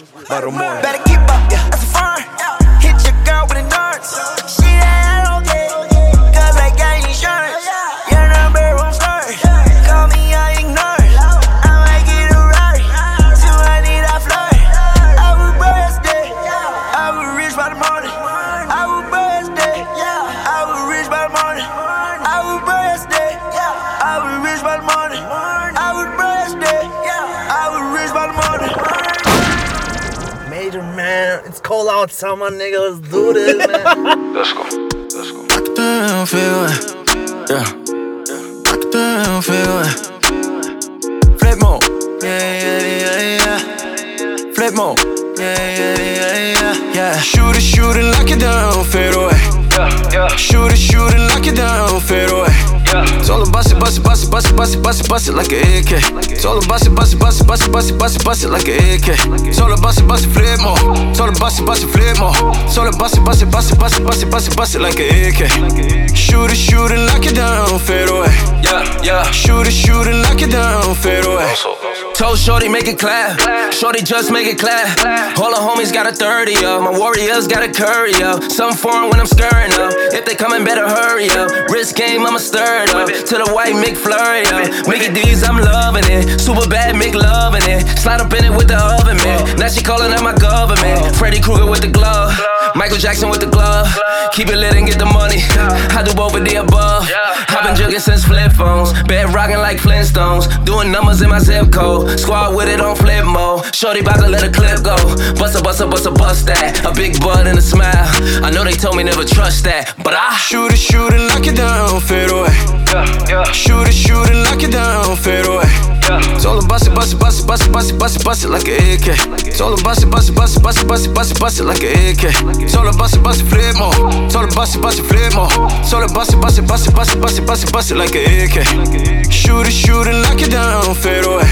was rich by my nigga. Let's do this, man. Let's go. Let's go. Damn, feel it. Yeah. Damn, feel it. Flip mode. Yeah, yeah, yeah, yeah. Flip mode. Yeah, yeah, yeah, yeah. Yeah. Shoot it, shoot it, lock it down, fade away. Yeah, yeah. Shoot it, shoot it, lock it down, fade away. Bust it, bust it, bust it, bust it, like a AK. It's all bust it, bust it, bust it, bust it, bust it, bust it, bust it like a AK. It's all bust it, bust it, flip more. It's all bust it, bust it, flip more. It's all bust it, bust it, bust it, bust it, bust it, bust it, bust it like a AK. Shoot it, shoot it, lock it down, fade away. Yeah, yeah. Shoot it, shoot it, lock it down, fade away. Told Shorty make it clap. Shorty just make it clap. All the homies got a 30 up. My warriors got a curry up. Something foreign when I'm stirring up. If they coming, better hurry up. Wrist game, I'ma stir it up. To the white McFlurry up. Mickey D's, I'm loving it. Super bad, Mick loving it. Slide up in it with the oven, man. Now she calling out my government. Freddy Krueger with the glove. Michael Jackson with the glove. Keep it lit and get the money. I do both of the above. I've been jugging since flip phones. Bed rocking like Flintstones. Doing numbers in my zip code. Squad with it on flip mode. Shorty bout to let a clip go. Bust a bust a bust a bust that. A big butt and a smile. I know they told me never trust that. But I shoot it, shoot it, lock it down, fade away. yeah Shoot it, shoot it, lock it down, fade away. All about bust it, bust it, bust it, bust it, bust it, bust it, bust it like a AK. All about bust it, bust it, bust it, bust it, bust it, bust it, bust it like a AK. All about bust it, bust it, flip more. All about bust it, bust it, flip more. All about bust it, bust it, bust it, bust it, bust it, bust it, bust it like a AK. Shoot it, shoot it, lock it down, fade away.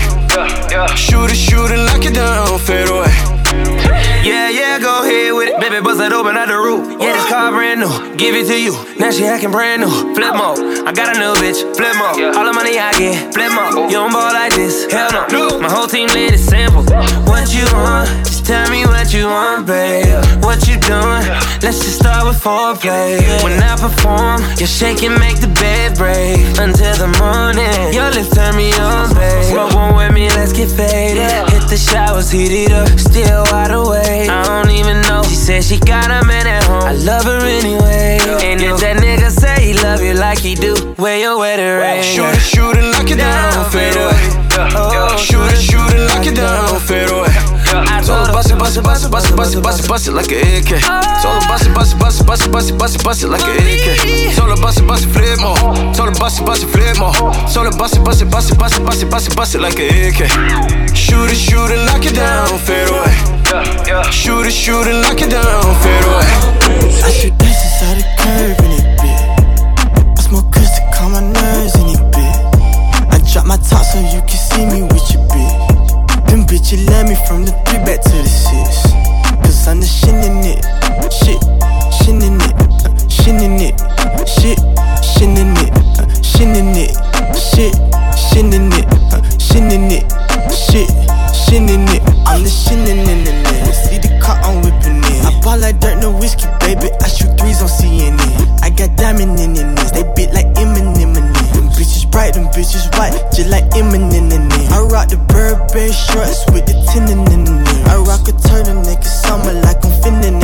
Shoot it, shoot it, lock it down, fade away. Yeah, yeah, go ahead with it. Baby, bust it open out the roof. Yeah, this car brand new. Give it to you. Now she acting brand new. Flip mode. I got a new bitch. Flip mode. All the money I get. Flip mode. You don't ball like this. Hell no. My whole team lit is simple. What you want? Just tell me what you want, babe. What you doing? Let's just start with foreplay. When I perform, you shake and make the bed break until the morning. Your lips turn me on, babe. Smoke one with me, let's get faded. Hit the showers, heat it up. Still wide. I said she got a man at home. I love her anyway. And if that nigga say he love you like he do, where your wedding ring? Shoot it, shoot it, down, fade away. Oh, shoot bust it, bust it, bust it, bust it, bust it, bust it, bust it like an AK. Her bust it, bust it, bust it, bust it, bust it, bust it, bust it like an AK. Her bust it, bust it, flip more. Her bust it, bust it, flip more. Her bust it, bust it, bust it, bust it, bust it, bust it, bust it like an AK. Shoot it, shoot it, lock it down, fade away. Shoot it, shoot it, lock it down, fade away. I shoot dice inside the curve in it, bitch. I smoke kush to calm my nerves in it, bitch. I drop my top so you can see me with your bitch. Them bitches love me from the three back to the six. Cause I'm the shin in it. Shit, shin in it. Uh, shin in it. Shit, shin in it. Uh, shin in it. Shit, shin in it. Uh, shin in it. Them bitches white, just like Eminem in it. I rock the Burberry shorts with the tenon in it. I rock a turtleneck in summer like I'm finning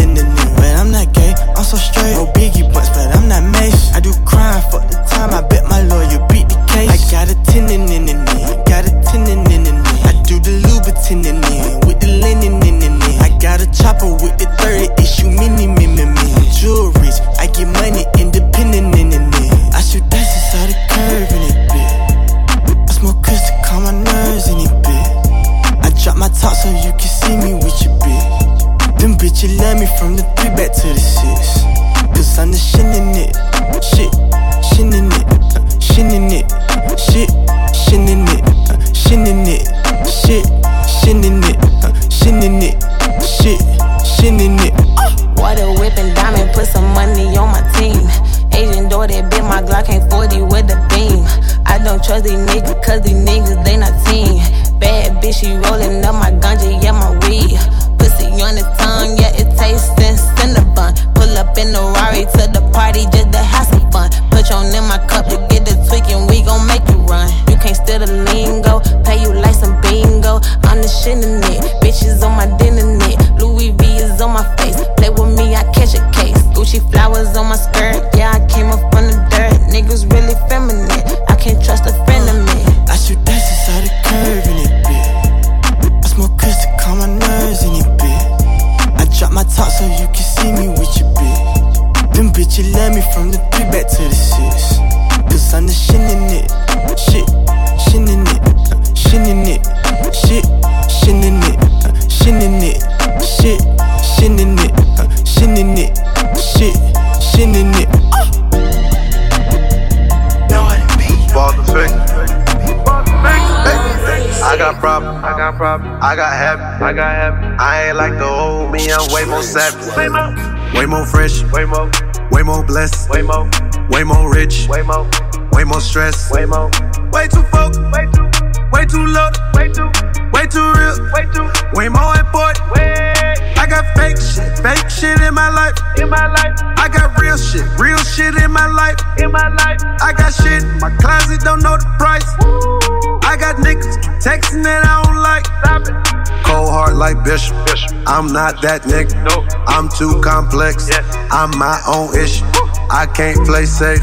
That bit my Glock ain't 40 with the beam. I don't trust these niggas, cause these niggas, they not team. Bad bitch, she rolling up my ganja, yeah, my weed. Pussy on the tongue, yeah, it tastes bun. Pull up in the Rari to the party just to have some fun. Put on in my cup to get the tweaking, we gon' make you run. You can't steal the lingo, pay you like some bingo. I'm the shit in it, bitches on my dinner net. Louis V is on my face, play with me, I catch a Gucci flowers on my skirt, yeah, I came up from the dirt. Niggas really feminine, I can't trust a friend of me. I shoot dice inside the curve in it, bitch. I smoke kush to calm my nerves in it, bitch. I drop my top so you can see me with your bitch. Them bitches love me from the three back to the six. Cause I'm the shin in it. Problems. I got problems. I got habits. I got habits. I ain't like the old me. I'm way more savage. Way more. Way more fresh. Way more. Way more blessed. Way more. Way more rich. Way more. Way more stress. Way more. Way too focused. Way too. Way too low. Way too. Way too real. Way too. Way more important. Way. I got fake shit. Fake shit in my life. In my life. I got real shit. Real shit in my life. In my life. I got shit in my closet. Don't know the price. I got niggas texting that I don't like. Stop it. Cold heart like Bishop. I'm not that nigga. No. I'm too complex. I'm my own issue. I can't play safe.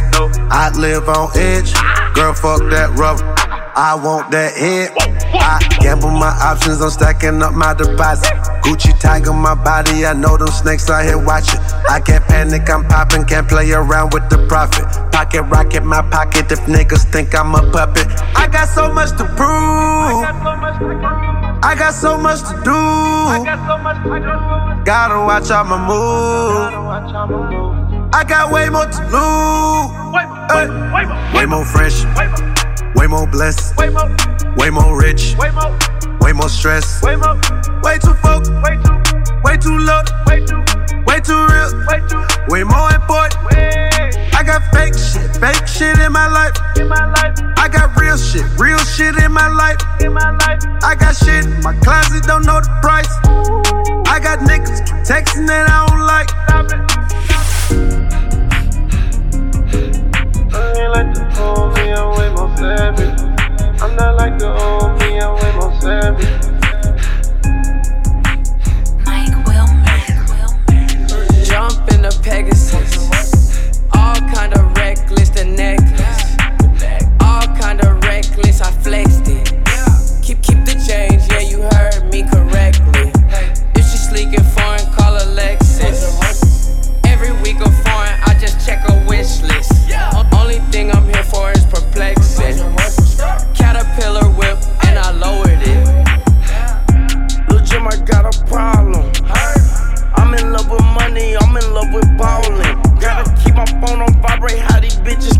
I live on edge. Ah. Girl, fuck that rubber. I want that head. I gamble my options. I'm stacking up my deposit. Gucci tag on my body. I know them snakes out here watching. I can't panic. I'm popping. Can't play around with the profit. Pocket rocket my pocket. If niggas think I'm a puppet, I got so much to prove. I got so much to do. Gotta watch out my move. I got way more to lose. Ay. Way more fresh. Way more blessed. Way more rich. Way more Way more stress. Way more. Way too focused. Way too Way too low. Way too Way too real. Way more important. I got fake shit. Fake shit in my life. In my life. I got real shit. Real shit in my life. In my life. I got shit in my closet. Don't know the price. I got niggas texting that I don't like. I ain't like the old me, I'm way more savage. I'm not like the old me, I'm way more savage. Jump in the Pegasus, all kind of reckless. The necklace, all kind of reckless. I flexed.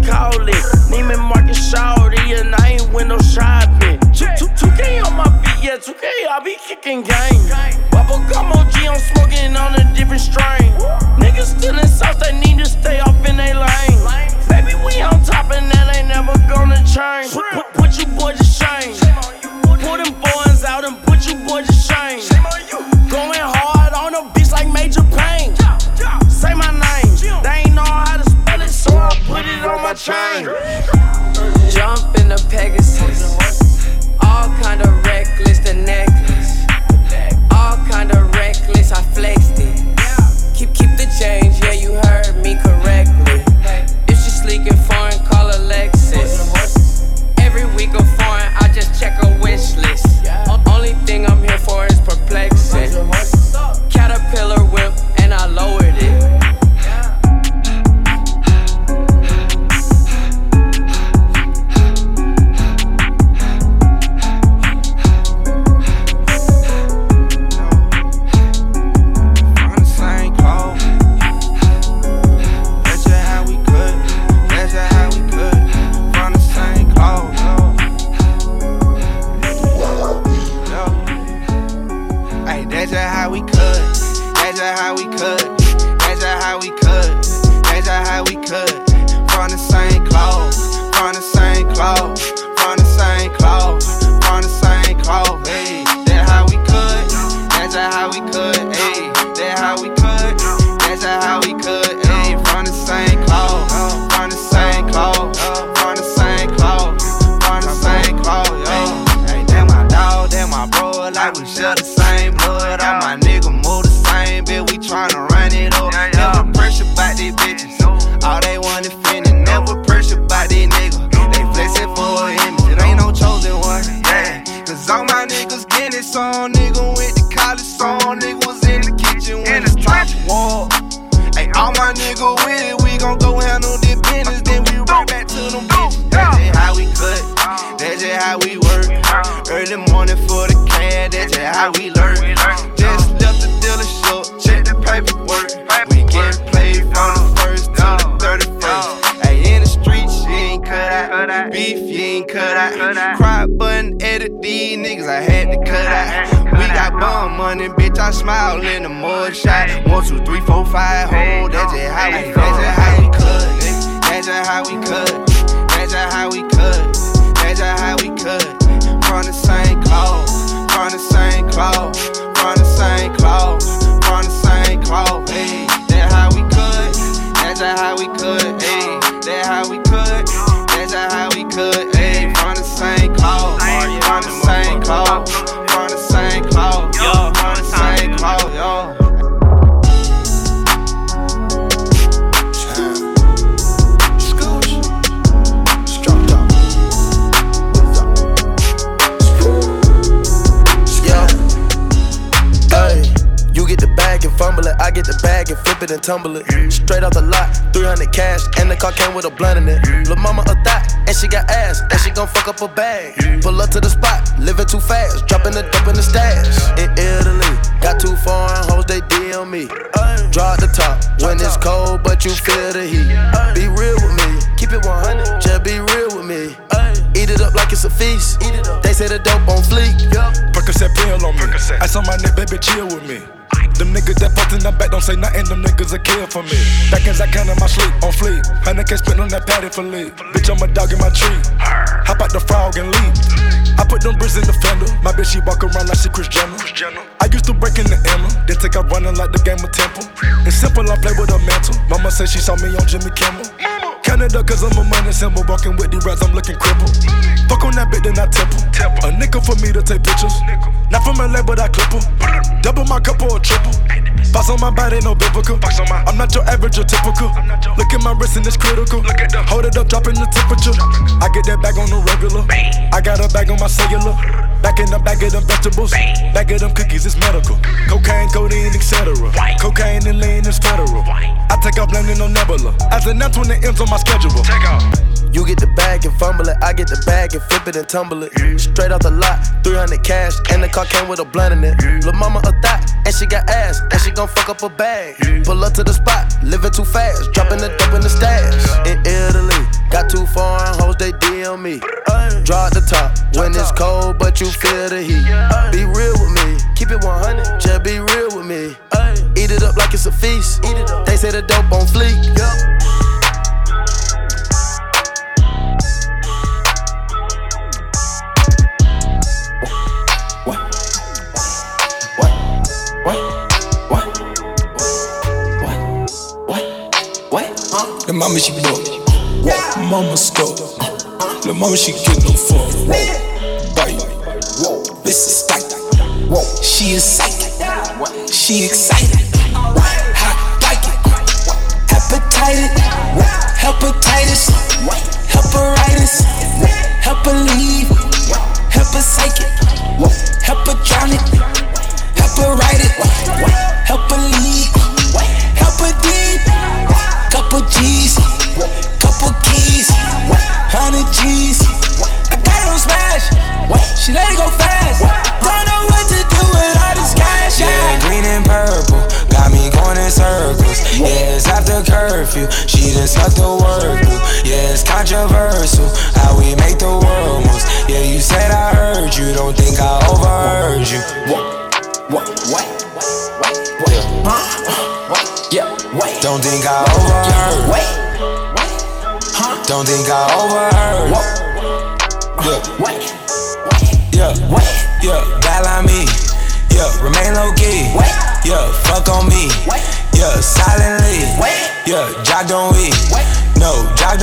call it. Neiman Marcus Shawty, and I ain't window shopping. 2K on my feet, yeah, 2K, I be kicking game. Bubble gum OG, I'm smoking on a different strain. Niggas still in South, they need to stay off in they lane. Baby, we on top, and that ain't never gonna change. Put, put your boy to shame. Put them boys out and put your boy to shame. Going hard. Chain. Jump in the Pegasus. All kind of reckless, the necklace. All kind of reckless, I flexed it. Clothes. From the same clothes. From the same clothes. Hey, that's how we cut. That's how we cut. Flip it and tumble it. Straight off the lot, 300 cash, and the car came with a blunt in it. Lil' mama a thot, and she got ass, and she gon' fuck up a bag. Pull up to the spot, living too fast, dropping the dope in the stash. In Italy, got two foreign hoes, they deal me. Draw the top when it's cold, but you feel the heat. Be real with me, keep it 100, just be real with me. Eat it up like it's a feast. They say the dope on fleek. Percocet pill on me. Ice on my neck, baby, chill with me. Them niggas that fucked in the back don't say nothing, them niggas a kill for me. Back as I count in my sleep, on fleek. Honey can spit on that patty for lead. Bitch, I'm a dog in my tree. Hop out the frog and leave. I put them bricks in the fender. My bitch, she walk around like she Kris Jenner. I used to break in the Emma, then take out running like the game of Temple. It's simple, I play with a mantle. Mama said she saw me on Jimmy Kimmel. Canada, cause I'm a money symbol. Walking with the rats, I'm looking crippled. Fuck on that bitch, then I temple. A nickel for me to take pictures. Not from LA, but I clip her. Double my cup or a triple. Box on my body, no biblical. I'm not your average or typical. Look at my wrist and it's critical. Hold it up, dropping the temperature. I get that bag on the regular. I got a bag on my cellular. Back in the bag of them vegetables. Bag of them cookies, it's medical. Cocaine, codeine, etc. Cocaine and lean is federal. I take off landing on Nebula. As an M's when it ends on my schedule. Take off. You get the bag and fumble it. I get the bag and flip it and tumble it. Straight off the lot, 300 cash, and the car came with a blunt in it. Lil' mama a thot, and she got ass, and she gon' fuck up a bag. Pull up to the spot, living too fast, dropping the dope in the stash. In Italy, got two foreign hoes, they deal me. It's cold, but you feel the heat. Be real with me. keep it 100. Just be real with me. Eat it up like it's a feast. Eat it up. They say the dope on fleek. Yep. The mama she broke. Walk, mama stuck. The mama she get no fuck. This is tight. She is psychic. She excited. Hot like it. Hepatitis. Hepatitis. Controversial how we make the world moves. Yeah, you said I heard you. Don't think I overheard you. What? What? What? What? What? Huh? Yeah, wait. Don't think I overheard. Wait. Huh? Don't think I overheard. Yeah. Wait. Yeah. Wait. Yeah. Bad on me. Yeah. Remain low key. Wait. Yeah. Fuck on me. Wait. Yeah. Silently. Wait. Yeah. Jock don't eat.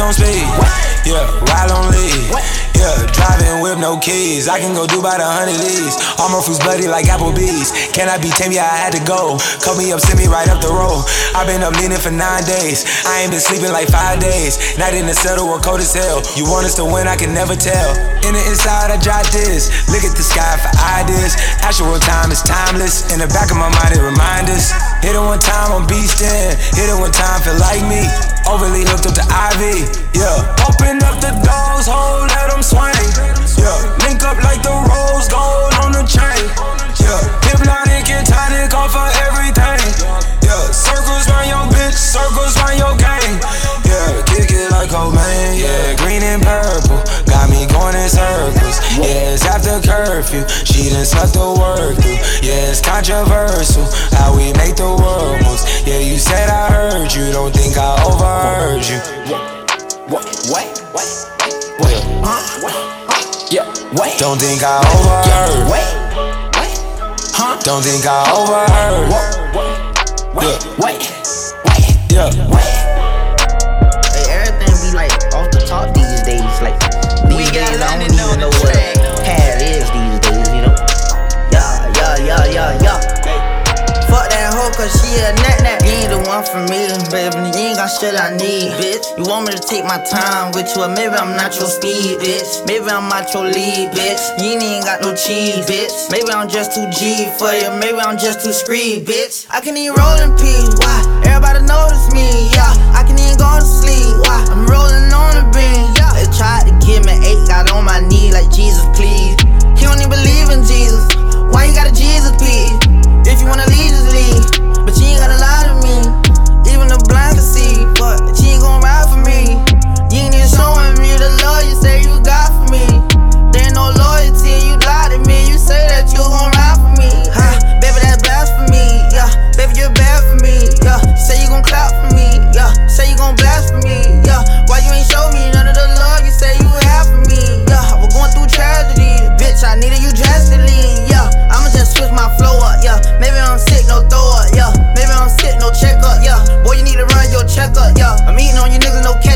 Wait. No. Jock don't. Yeah. Ride on lead. Yeah, driving with no keys. I can go do about a hundred Lees. All my fruits bloody like Applebee's. Can I be tame? Yeah, I had to go. Cut me up, send me right up the road. I've been up leaning for nine days. I ain't been sleeping like five days. Night in the settle, we're cold as hell. You want us to win? I can never tell. In the inside, I jot this. Look at the sky for ideas. Actual time is timeless. In the back of my mind, it reminds us. Hit it one time, I'm beastin'. Hit it one time, feel like me. Overly hooked up to Ivy. Yeah. Open up the doors, hold, let them swing. Yeah, link up like the rose gold on the chain. Yeah, hypnotic and tonic off of everything. Yeah, circles round your bitch, circles round your gang. Yeah, kick it like Cobain. Yeah, green and purple got me going in circles. Yeah, it's after curfew. She done sucked the work through. Yeah, it's controversial how we make the world moves. Yeah, you said I heard you, don't think I overheard you. What? What? What? Wait. Huh? Yeah. Wait. Don't think I overheard. Wait. Wait. Huh? Don't think I overheard. Wait. Wait. Wait. Yeah. Wait. Cause she a net net. You ain't the one for me, baby. You ain't got shit I need, bitch. You want me to take my time with you, or maybe I'm not your speed, bitch. Maybe I'm not your lead, bitch. You ain't got no cheese, bitch. Maybe I'm just too G for you, maybe I'm just too screed, bitch. I can even roll in peace, why? Everybody notice me, yeah. I can even go to sleep, why? I'm rolling on the beam, yeah. They tried to give me eight, got on my knee like Jesus, please. He don't even believe in Jesus. Why you got a Jesus, please? If you wanna leave, just leave. Ain't gotta lie to me. Even the blind can see. But you ain't gon' ride for me. You ain't even showing me the love you say you got for me. There ain't no loyalty, you lie to me. You say that you gon' ride for me. Huh? Baby, that's blasphemy. Yeah. Baby, you're bad for me. Yeah. Say you gon' clap for me. Yeah. Say you gon' blast for me. Yeah. Why you ain't show me none of the love you say you have for me? Yeah. We're going through tragedy. Bitch, I needed you drastically. Yeah. I'ma just switch my flow up. Yeah. Maybe I'm sick, no throw up. Yeah. Maybe I'm sick, no checkup. Yeah. Boy, you need to run your checkup. Yeah. I'm eating on you niggas, no catch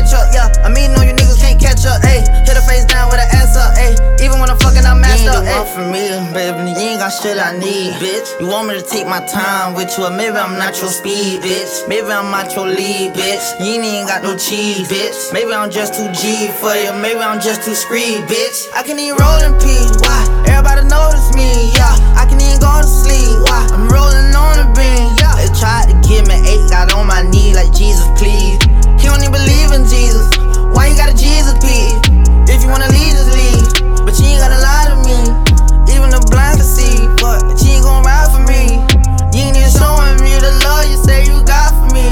You want me to take my time with you, or maybe I'm not your speed, bitch. Maybe I'm not your lead, bitch. You ain't got no cheese, bitch. Maybe I'm just too G for you. Maybe I'm just too screed, bitch. I can even roll in peace. Why? Everybody notice me, yeah. I can even go to sleep. Why? I'm rolling on the beam, yeah. They tried to give me eight, got on my knee like Jesus, please. He don't even believe in Jesus. Why you got a Jesus, please? If you wanna leave, just leave. But you ain't gotta lie to me. Even the blind can see, but ain't gon' ride for me. You ain't even showing me the love you say you got for me.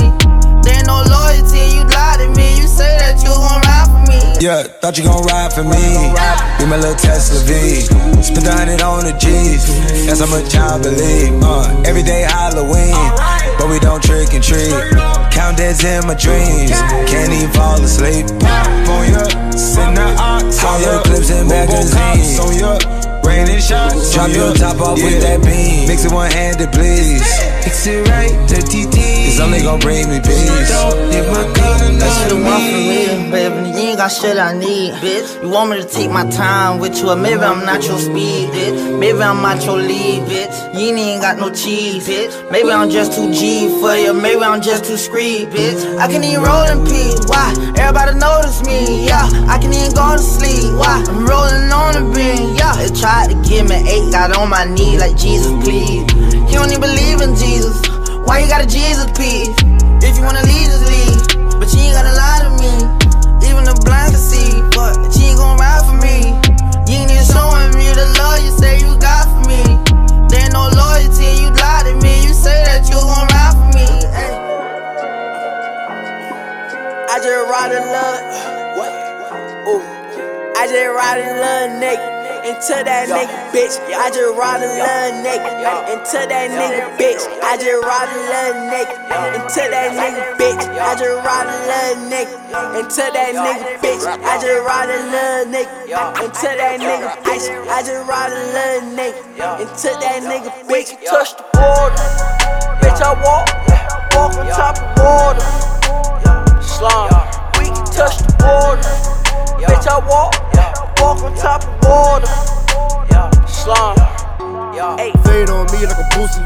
There ain't no loyalty, you lie to me. You say that you gon' ride for me. Yeah, thought you gon' ride for me. Be my little Tesla V. leave. Spent a hundred on the G's, that's how much I believe. Uh, every day Halloween, but we don't trick and treat. Count days in my dreams, can't even fall asleep. On ya, send the ox, all the clips and magazines. On ya, raining shots, drop your top off with that beam. Mix it one handed, please. Mix it right, the TT. It's only gonna bring me peace. If my color, That's what you want from me, baby. You ain't got shit I need, bitch. You want me to take my time with you, or maybe I'm not your speed, bitch. Maybe I'm not your lead, bitch. You ain't got no cheese, bitch. Maybe I'm just too G for you, maybe I'm just too screed, bitch. I can even roll in peace, why? Everybody notice me, yeah. I can even go to sleep, why? I'm rolling on the beam, yeah. They tried to give me eight, got on my knee like Jesus, please. He don't even believe in Jesus. Why you got a Jesus piece? If you wanna leave, just leave. But you ain't gotta lie to me. Even the blind can see. But you ain't gon' ride for me. You ain't even showing me the love you say you got for me. There ain't no loyalty, you lie to me. You say that you gon' ride for me. Ay. I just ride a love. What? Ooh. I just ride a little nigga. Into that nigga, bitch. I just ride a little nigga. Into that nigga, bitch. I just ride a little nigga. Into that nigga, bitch. I just ride a little nigga. Into that nigga, bitch. I just ride a little nigga. Into that nigga, bitch. I just ride a little nigga. Into that nigga, bitch. Touch the border. Bitch, I walk. Walk on top of water. Slum. We can touch the border. Bitch, I walk. Walk on top of water. Slum. Hey. Fade on me like a pussy.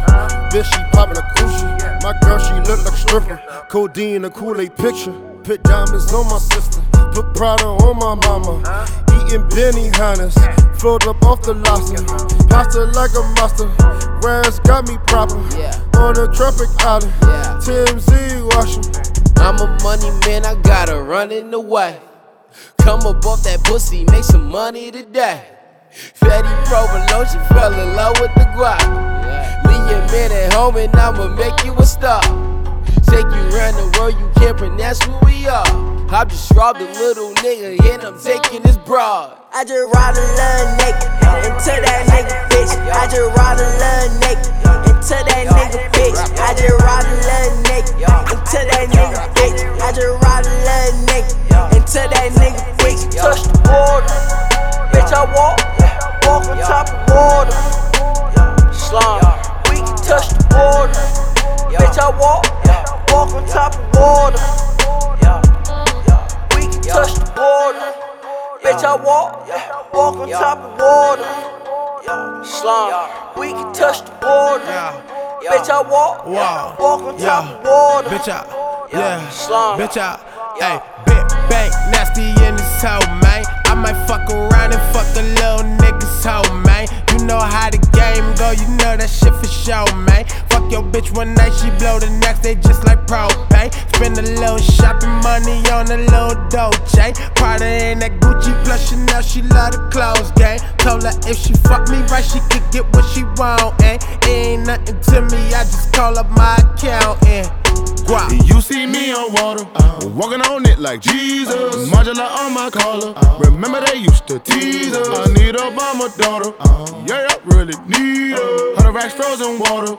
Bitch, she poppin' a coochie. My girl, she look like a stripper. Codeine, a Kool-Aid picture. Put diamonds on my sister. Put Prada on my mama. Eating Benihanas. Float up off the lobster. Pasta like a monster. Rams got me proper. On a traffic island. TMZ washing. I'm a money man, I gotta run in the way. Come up off that pussy, make some money today. Fatty provolone, she fell in love with the guap. Leave your man at home and I'ma make you a star. Take you around the world, you can't pronounce who we are. I just robbed a little nigga and I'm taking his broad. I just robbed a little nigga into that nigga bitch. I just robbed a little nigga into that nigga bitch. I just ride a little nigga into that nigga bitch. I just ride a little nigga into that nigga bitch. Touch the border, bitch. I walk, walk on top of water. Slum, we can touch the border, bitch. I walk, walk on top of water. We can touch the border. Bitch, I walk, walk on top of water. Slum, we can touch the border. Bitch, I walk, walk on top of water. Bitch, I, yeah, Slum. bitch, I, hey, big bang, nasty in this hoe, man. I might fuck around and fuck a little nigga's hoe, man. Know how the game go, you know that shit for show, man. Fuck your bitch one night, she blow the next day just like propane. Spend a little shopping money on a little Dolce. Prada and that Gucci plus Chanel, she love the clothes game. Told her if she fuck me right, she could get what she want, and it ain't nothing to me. I just call up my account and guap. You see me on water, uh. walking on it like Jesus. Modular on my collar. Uh. Remember they used to tease us. I need a bomber daughter. Uh. Yeah, I really need her. Hundred racks frozen water.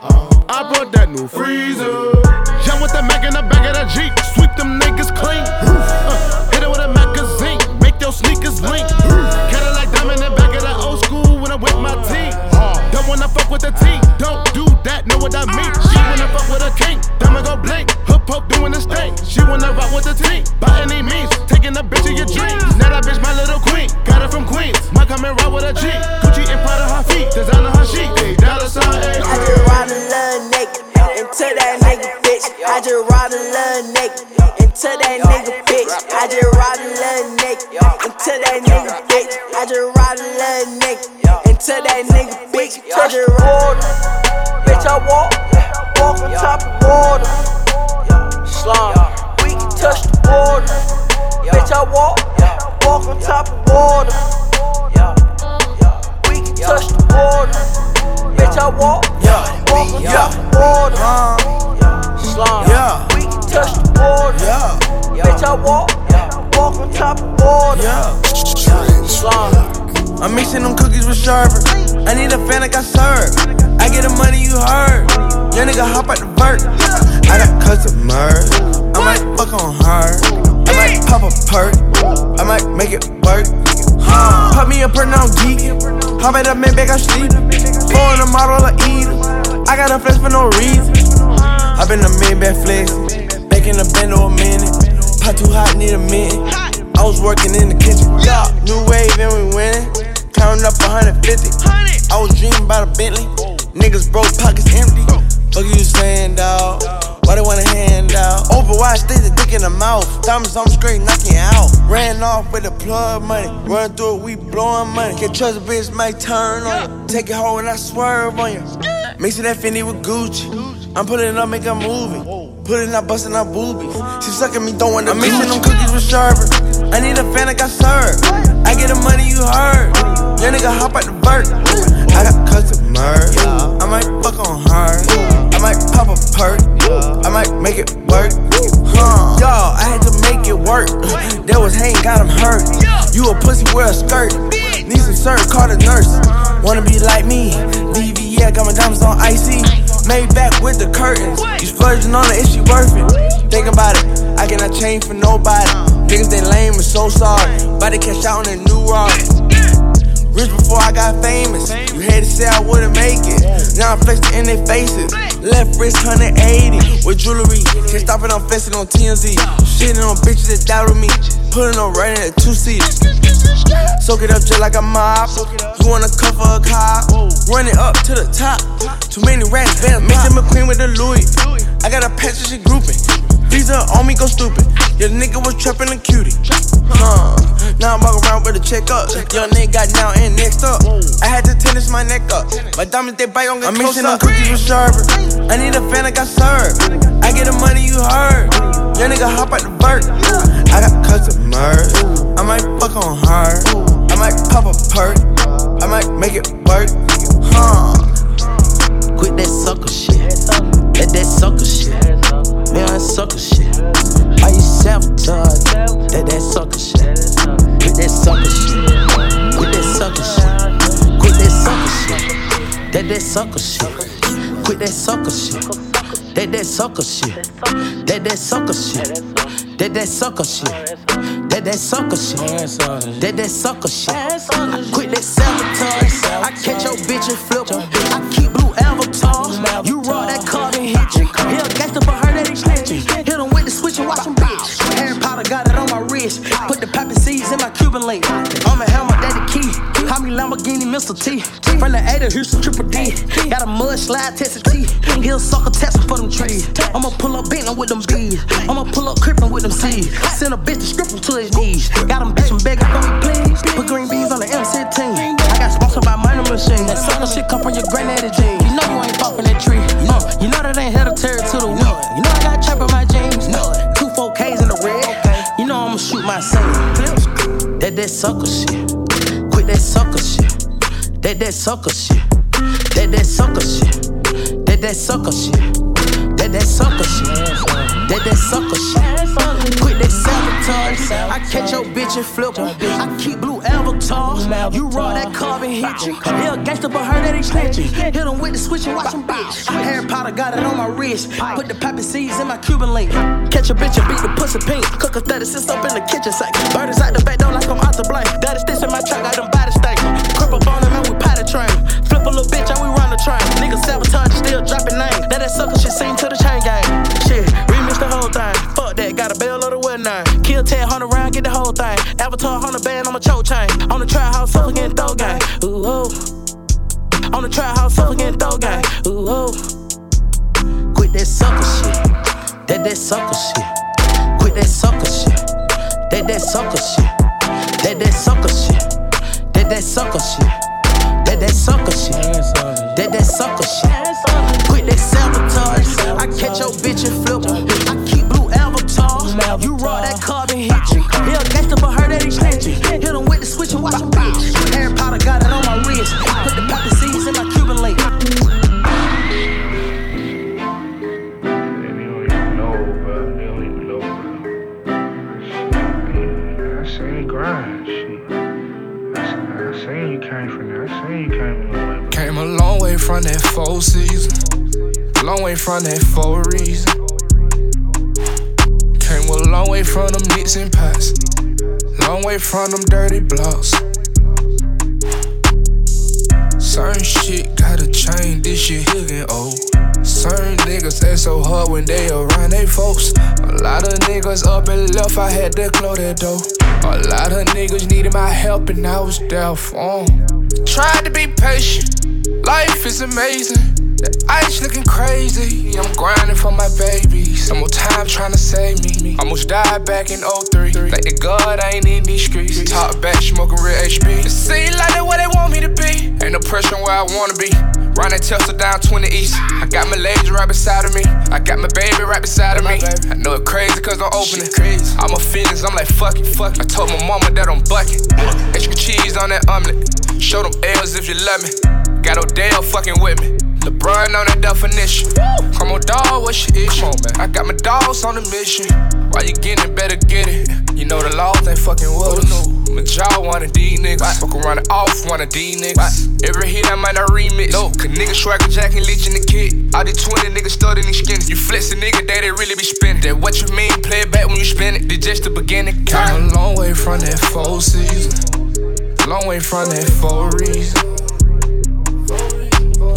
I put that new freezer. Jump with the Mac in the back of the Jeep. Sweep them niggas clean. Uh, hit it with a magazine. Make your sneakers link. Cadillac diamond in the back of the old school when I'm with my team. Don't wanna fuck with the team. Don't do that, know what I mean. She wanna fuck with a king. Diamond go blink. Hook poke doing this thing. She wanna rock with the team. By any means, taking a bitch of your dreams. Now that bitch my little queen. Got her from Queens. Might come and ride with a G. Gucci and Prada her feet. Designer her sheet. Hey, dollar sign. I just ride a little nigga into that nigga bitch. I just ride a little nigga into that nigga bitch. I just ride a little nigga into that nigga bitch. I just ride a little nigga into that nigga bitch. Touch the water, bitch. I walk, walk on top of water. Slum, we can touch the border, bitch. I walk, walk on top of water. We can touch the border. Bitch, I walk, walk on top of water. Slum, we can touch the border. Bitch, I walk, walk on top of water. Slum, I'm mixing them cookies with sherbet. I need a fan like I serve. I get the money you heard. Young nigga hop out the vert. I got customers. I might fuck on her. I might pop a perk. I might make it work. Pop me a perk, now I'm geeking. Hop at the man back, I sleep. Blowing a model, I eat I got a flex for no reason. I been a man back flexing. Back in the bend a minute. Pot too hot, need a minute. I was working in the kitchen. Yeah, new wave and we winning. Counting up 150. I was dreaming about a Bentley. Niggas broke, pockets empty. Fuck you saying, dawg? Why they want a hand out? Overwatch, stay the dick in the mouth. Diamonds on straight, knocking out. Ran off with the plug money. Run through it, we blowing money. Can't trust a bitch, might turn on you. Take it home and I swerve on you. Mixing that Fendi with Gucci. I'm putting it up, make a movie. Putting up, busting up boobies. She sucking me, don't want I'm mixing them cookies with sherbet. I need a fan like got serve. I get the money you heard. Young nigga hop out the vert. I got customers. I might fuck on her. I might pop a perk. I might make it work. Huh. Y'all, I had to make it work. There was hate, got him hurt. You a pussy, wear a skirt. Need some serve, call the nurse. Wanna be like me? DV, yeah, got my diamonds on icy. Made back with the curtains. You splurging on it, is she worth it? Think about it, I cannot change for nobody. Niggas they lame and so sorry. About to cash out on a new rock. Rich before I got famous. You had to say I wouldn't make it. Now I'm flexing in their faces. Left wrist 180 with jewelry. Can't stop it, I'm flexing on TMZ. Shitting on bitches that doubted me. Putting on right in a two seats. Soak it up just like a mop. You wanna cover a car? Run it up to the top. Too many rats, better Mixing McQueen with the Louis. I got a patch of shit grouping. Visa on me, go stupid. Your nigga was trapping a cutie. Huh. Now I'm walking around with a check up. Young nigga got now and next up. I had to tennis my neck up. My diamonds, they bite on get I'm mixing them cookies with sherbet. I need a fan I serve. I get the money you heard. Young nigga hop out the vert. I got customers. I might fuck on her. I might pop a perk. I might make it work. Huh. Quit that sucker shit. That that sucker shit. Man, that sucker shit. Why you sabotage? That that sucker shit. Quit that sucker shit. Quit that sucker shit. Quit that sucker shit. That that sucker shit. Quit that sucker shit. That that sucker shit. That that sucker shit. That that sucker shit. That that sucker shit. That that sucker shit. Quit that sabotage. I catch your bitch and flip her. I keep blue avatar. You raw that card my link. I'm a hammer, daddy key. Call me Lamborghini, Mr. T. From the A to Houston, Triple D. Got a mud slide, tested T. He'll suck a test for them trees. I'ma pull up Bentley with them bees. I'ma pull up Crippin' with them seeds. Send a bitch to strip him to his knees. Got him bitchin' begging for me, please. Put green beans on the MC team. I got sponsored by Money Machine. That sucker shit come from your granddaddy jeans. Sucker shit. Quit that sucker shit. That that sucker shit. That that sucker shit. That that sucker shit. That that sucker shit. That that sucker shit. Quit that sabotage. I catch your bitch and flip her. I keep blue avatar. You raw that carbon hit you. Hell gangsta but her that he snatching. Hit him with the switch and watch him bitch. Harry Potter got it on my wrist. Put the poppy seeds in my Cuban link. Catch a bitch and beat the pussy pink. Cook a 36 up in the kitchen sink. Bird is out the back door like I'm out the blank. Daddy sticks in my truck, got them body stank. Crip up on him and we potty train. Flip a little bitch and we run the. Niggas sabotage, still dropping names. That that sucker shit seem to the chain gang. Shit, remix the whole thing. Fuck that, got a bail of the wedding nine. Kill 10, 100 round, get the whole thing. Avatar, 100 band on my choke chain. On the trap house, up again, throw gang. Ooh, ooh. On the trap house, up again, throw gang. Ooh, ooh. Quit that sucker shit. That that sucker shit. Quit that sucker shit. That that sucker shit. That that sucker shit. That that sucker shit. That that sucker shit. That that sucker shit. Quit that sabotage. I catch your bitch and flip her. I keep blue avatar. You raw that carbon hit you. Hell gangsta but her that he left, I had to close that door. A lot of niggas needed my help and I was there for 'em. Tried to be patient, life is amazing. The ice looking crazy, I'm grinding for my babies. Some more time trying to save me. Almost died back in 03. Like the God ain't in these streets. Talk back, smoking real HB. It seem like that where they want me to be. Ain't no pressure where I wanna be. Riding Tesla down 20 East. I got my lady right beside of me. I got my baby right beside of me. I know it crazy cause I'm opening. I'm a feelings, I'm like fuck it, fuck it. I told my mama that I'm bucking. Extra cheese on that omelet. Show them L's if you love me. Got Odell fucking with me. LeBron on that definition. Come on, dog, what's your issue? On, man. I got my dogs on the mission. Why you getting it, better get it. You know the laws ain't fucking with us. My jaw of these niggas. Fuck around and off of these niggas. Every hit I might not remix. No, cause niggas swagger jack and leeching the kid. All these 20 niggas studying these skins. You flex a nigga, they really be spinning. That what you mean, play it back when you spin it. Did just the beginning. Came a long way from that four season. Long way from that four reason.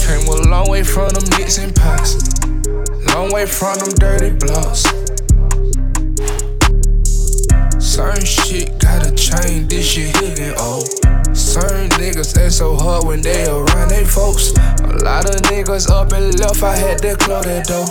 Came a long way from them nicks and pots. Long way from them dirty blocks. Certain shit gotta change, this shit here getting old. Certain niggas act so hard when they around they folks. A lot of niggas up and left, I had to close that door.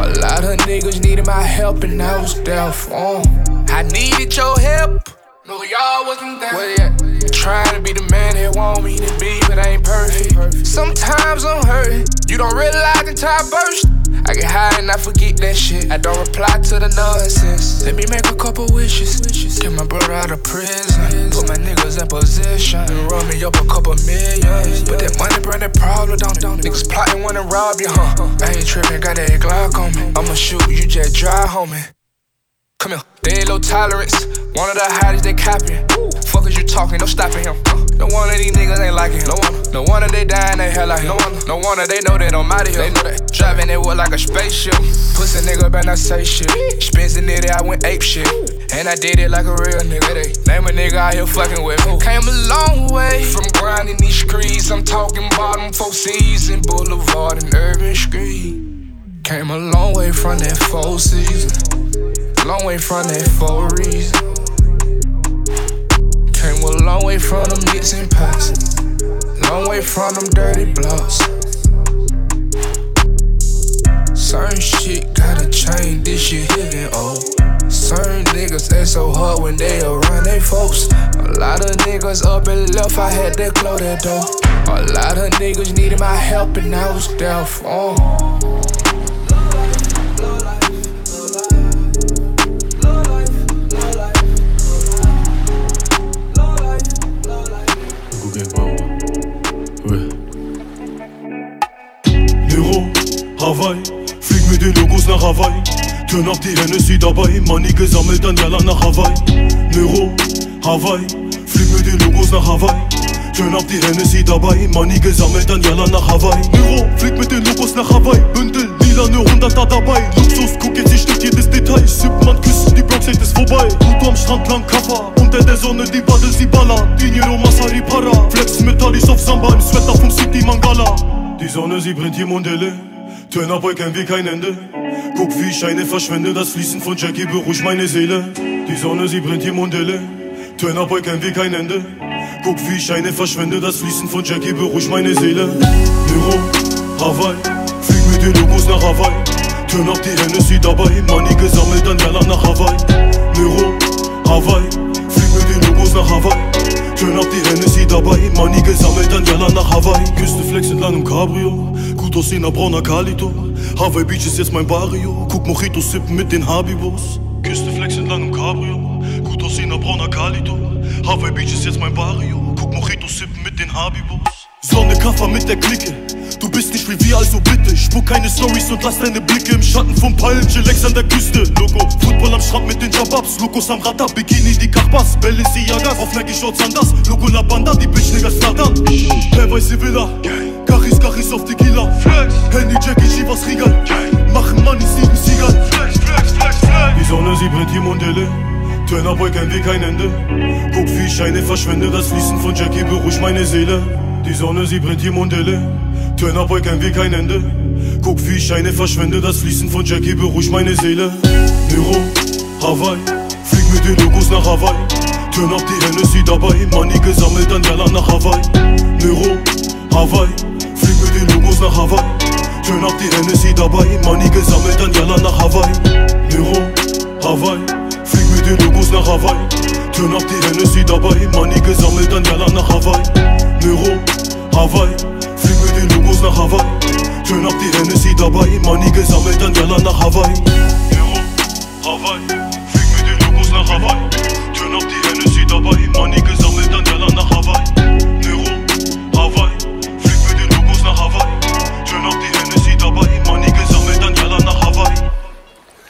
A lot of niggas needed my help and I was there for 'em. I needed your help. No, y'all wasn't there. Where at? Trying to be the man they want me to be, but I ain't perfect. Sometimes I'm hurting. You don't realize until I burst. I get high and I forget that shit. I don't reply to the nonsense. Let me make a couple wishes. Get my brother out of prison. Put my niggas in position. Run me up a couple millions. But that money bring that problem, don't it? Niggas plotting wanna rob you, huh? I ain't tripping, got that Glock on me. I'ma shoot you, just drive home me. Come here, they ain't low tolerance. One of the hottest, they copying. Fuck is you talking, no stopping him. No one of these niggas ain't like him. No one, no one of they dying, they hell like him. No one, no one of they know that I'm out of here. They know that. Driving it with like a spaceship. Pussy nigga better not say shit. Spins it, I went ape shit. And I did it like a real nigga. They name a nigga out here fucking with me. Came a long way from grinding these streets. I'm talking bottom four seas and Boulevard and Urban Street. Came a long way from that four season. Long way from that four reason. Came a long way from them nicks and pots. Long way from them dirty blocks. Certain shit gotta change, this shit here getting old. Certain niggas act so hard when they around they folks. A lot of niggas up and left, I had to close that door. A lot of niggas needed my help and I was there for. Hawaii, flieg mir die Logos nach Hawaii. Turn auf die Hennessy dabei, Manige sammelt dann Jalla nach Hawaii. Nero, Hawaii, flieg mir die Logos nach Hawaii. Turn auf die Hennessy dabei, Manige sammelt dann Jalla nach Hawaii. Nero, flieg mit den Logos nach Hawaii. Bündel, lila, ne Hunderter dabei. Luxus, guck jetzt, ich stimmt jedes Detail. Sipp, man küssen, die echt ist vorbei. Auto am Strand lang Kappa, unter der Sonne die Baddel, sie ballern. Dinero, Masari, Para. Flex Metallis auf Samba, im Sweater vom City Mangala. Die Sonne, sie brennt hier Mondelle. Turner Boy kein Weg, kein Ende. Guck, wie ich Scheine verschwende. Das Fließen von Jackie beruhigt meine Seele. Die Sonne, sie brennt hier Mondelle. Turner Boy kein Weg, kein Ende. Guck, wie ich Scheine verschwende. Das Fließen von Jackie beruhigt meine Seele. Nero, Hawaii. Flieg mit den Logos nach Hawaii. Turn auf die Hennessy dabei. Money gesammelt, dann Jalla nach Hawaii. Nero, Hawaii. Flieg mit den Logos nach Hawaii. Turn auf die Hennessy dabei, Money gesammelt, dann Jalla nach Hawaii Küste Flex in langem Cabrio, gut aussehender brauner Calito Hawaii Beach ist jetzt mein Barrio, guck Mojitos sippen mit den Habibos. Küste Flex in langem Cabrio, gut aussehender brauner Calito Hawaii Beach ist jetzt mein Barrio, guck Mojitos sippen mit den Habibos. Sonne Kaffer mit der Clique, Du bist nicht wie wir, also bitte Spuck keine Stories und lass deine Blicke im Schatten vom Palm Chillax an der Küste. Loco, Football am Strand mit den Jababs Locos am Radar, Bikini, die Kachbas Balenciagas, auf Nike Shorts anders Logo La Banda, die Bitch Niggas flattern Wer weiß, sie Villa Gachis, Gachis auf Tequila. Handy, Jackie, Chivas, Regal Machen Money, sieben Sieger Die Sonne, sie brennt die Mondelle Turnerboy, kein Weg, kein Ende. Guck, wie ich Scheine verschwende Das Fließen von Jackie beruhigt meine Seele. Die Sonne, sie brennt die Mondelle Turnerboy, kein Weg, kein Ende. Guck, wie ich Scheine verschwende Das Fließen von Jackie beruhigt meine Seele. Nero, Hawaii. Flieg mit den Logos nach Hawaii. Turn up die Hennessy dabei. Money gesammelt, dann Jalla nach Hawaii. Nero, Hawaii buzla hava Çönak direnesi dabay Manige zameten yalana havay Nero havay Fik müdürü buzla havay Çönak direnesi dabay Manige zameten yalana havay Nero havay Fik müdürü buzla havay Çönak direnesi dabay Manige zameten yalana havay Nero havay Fik müdürü buzla havay Çönak direnesi dabay Manige zameten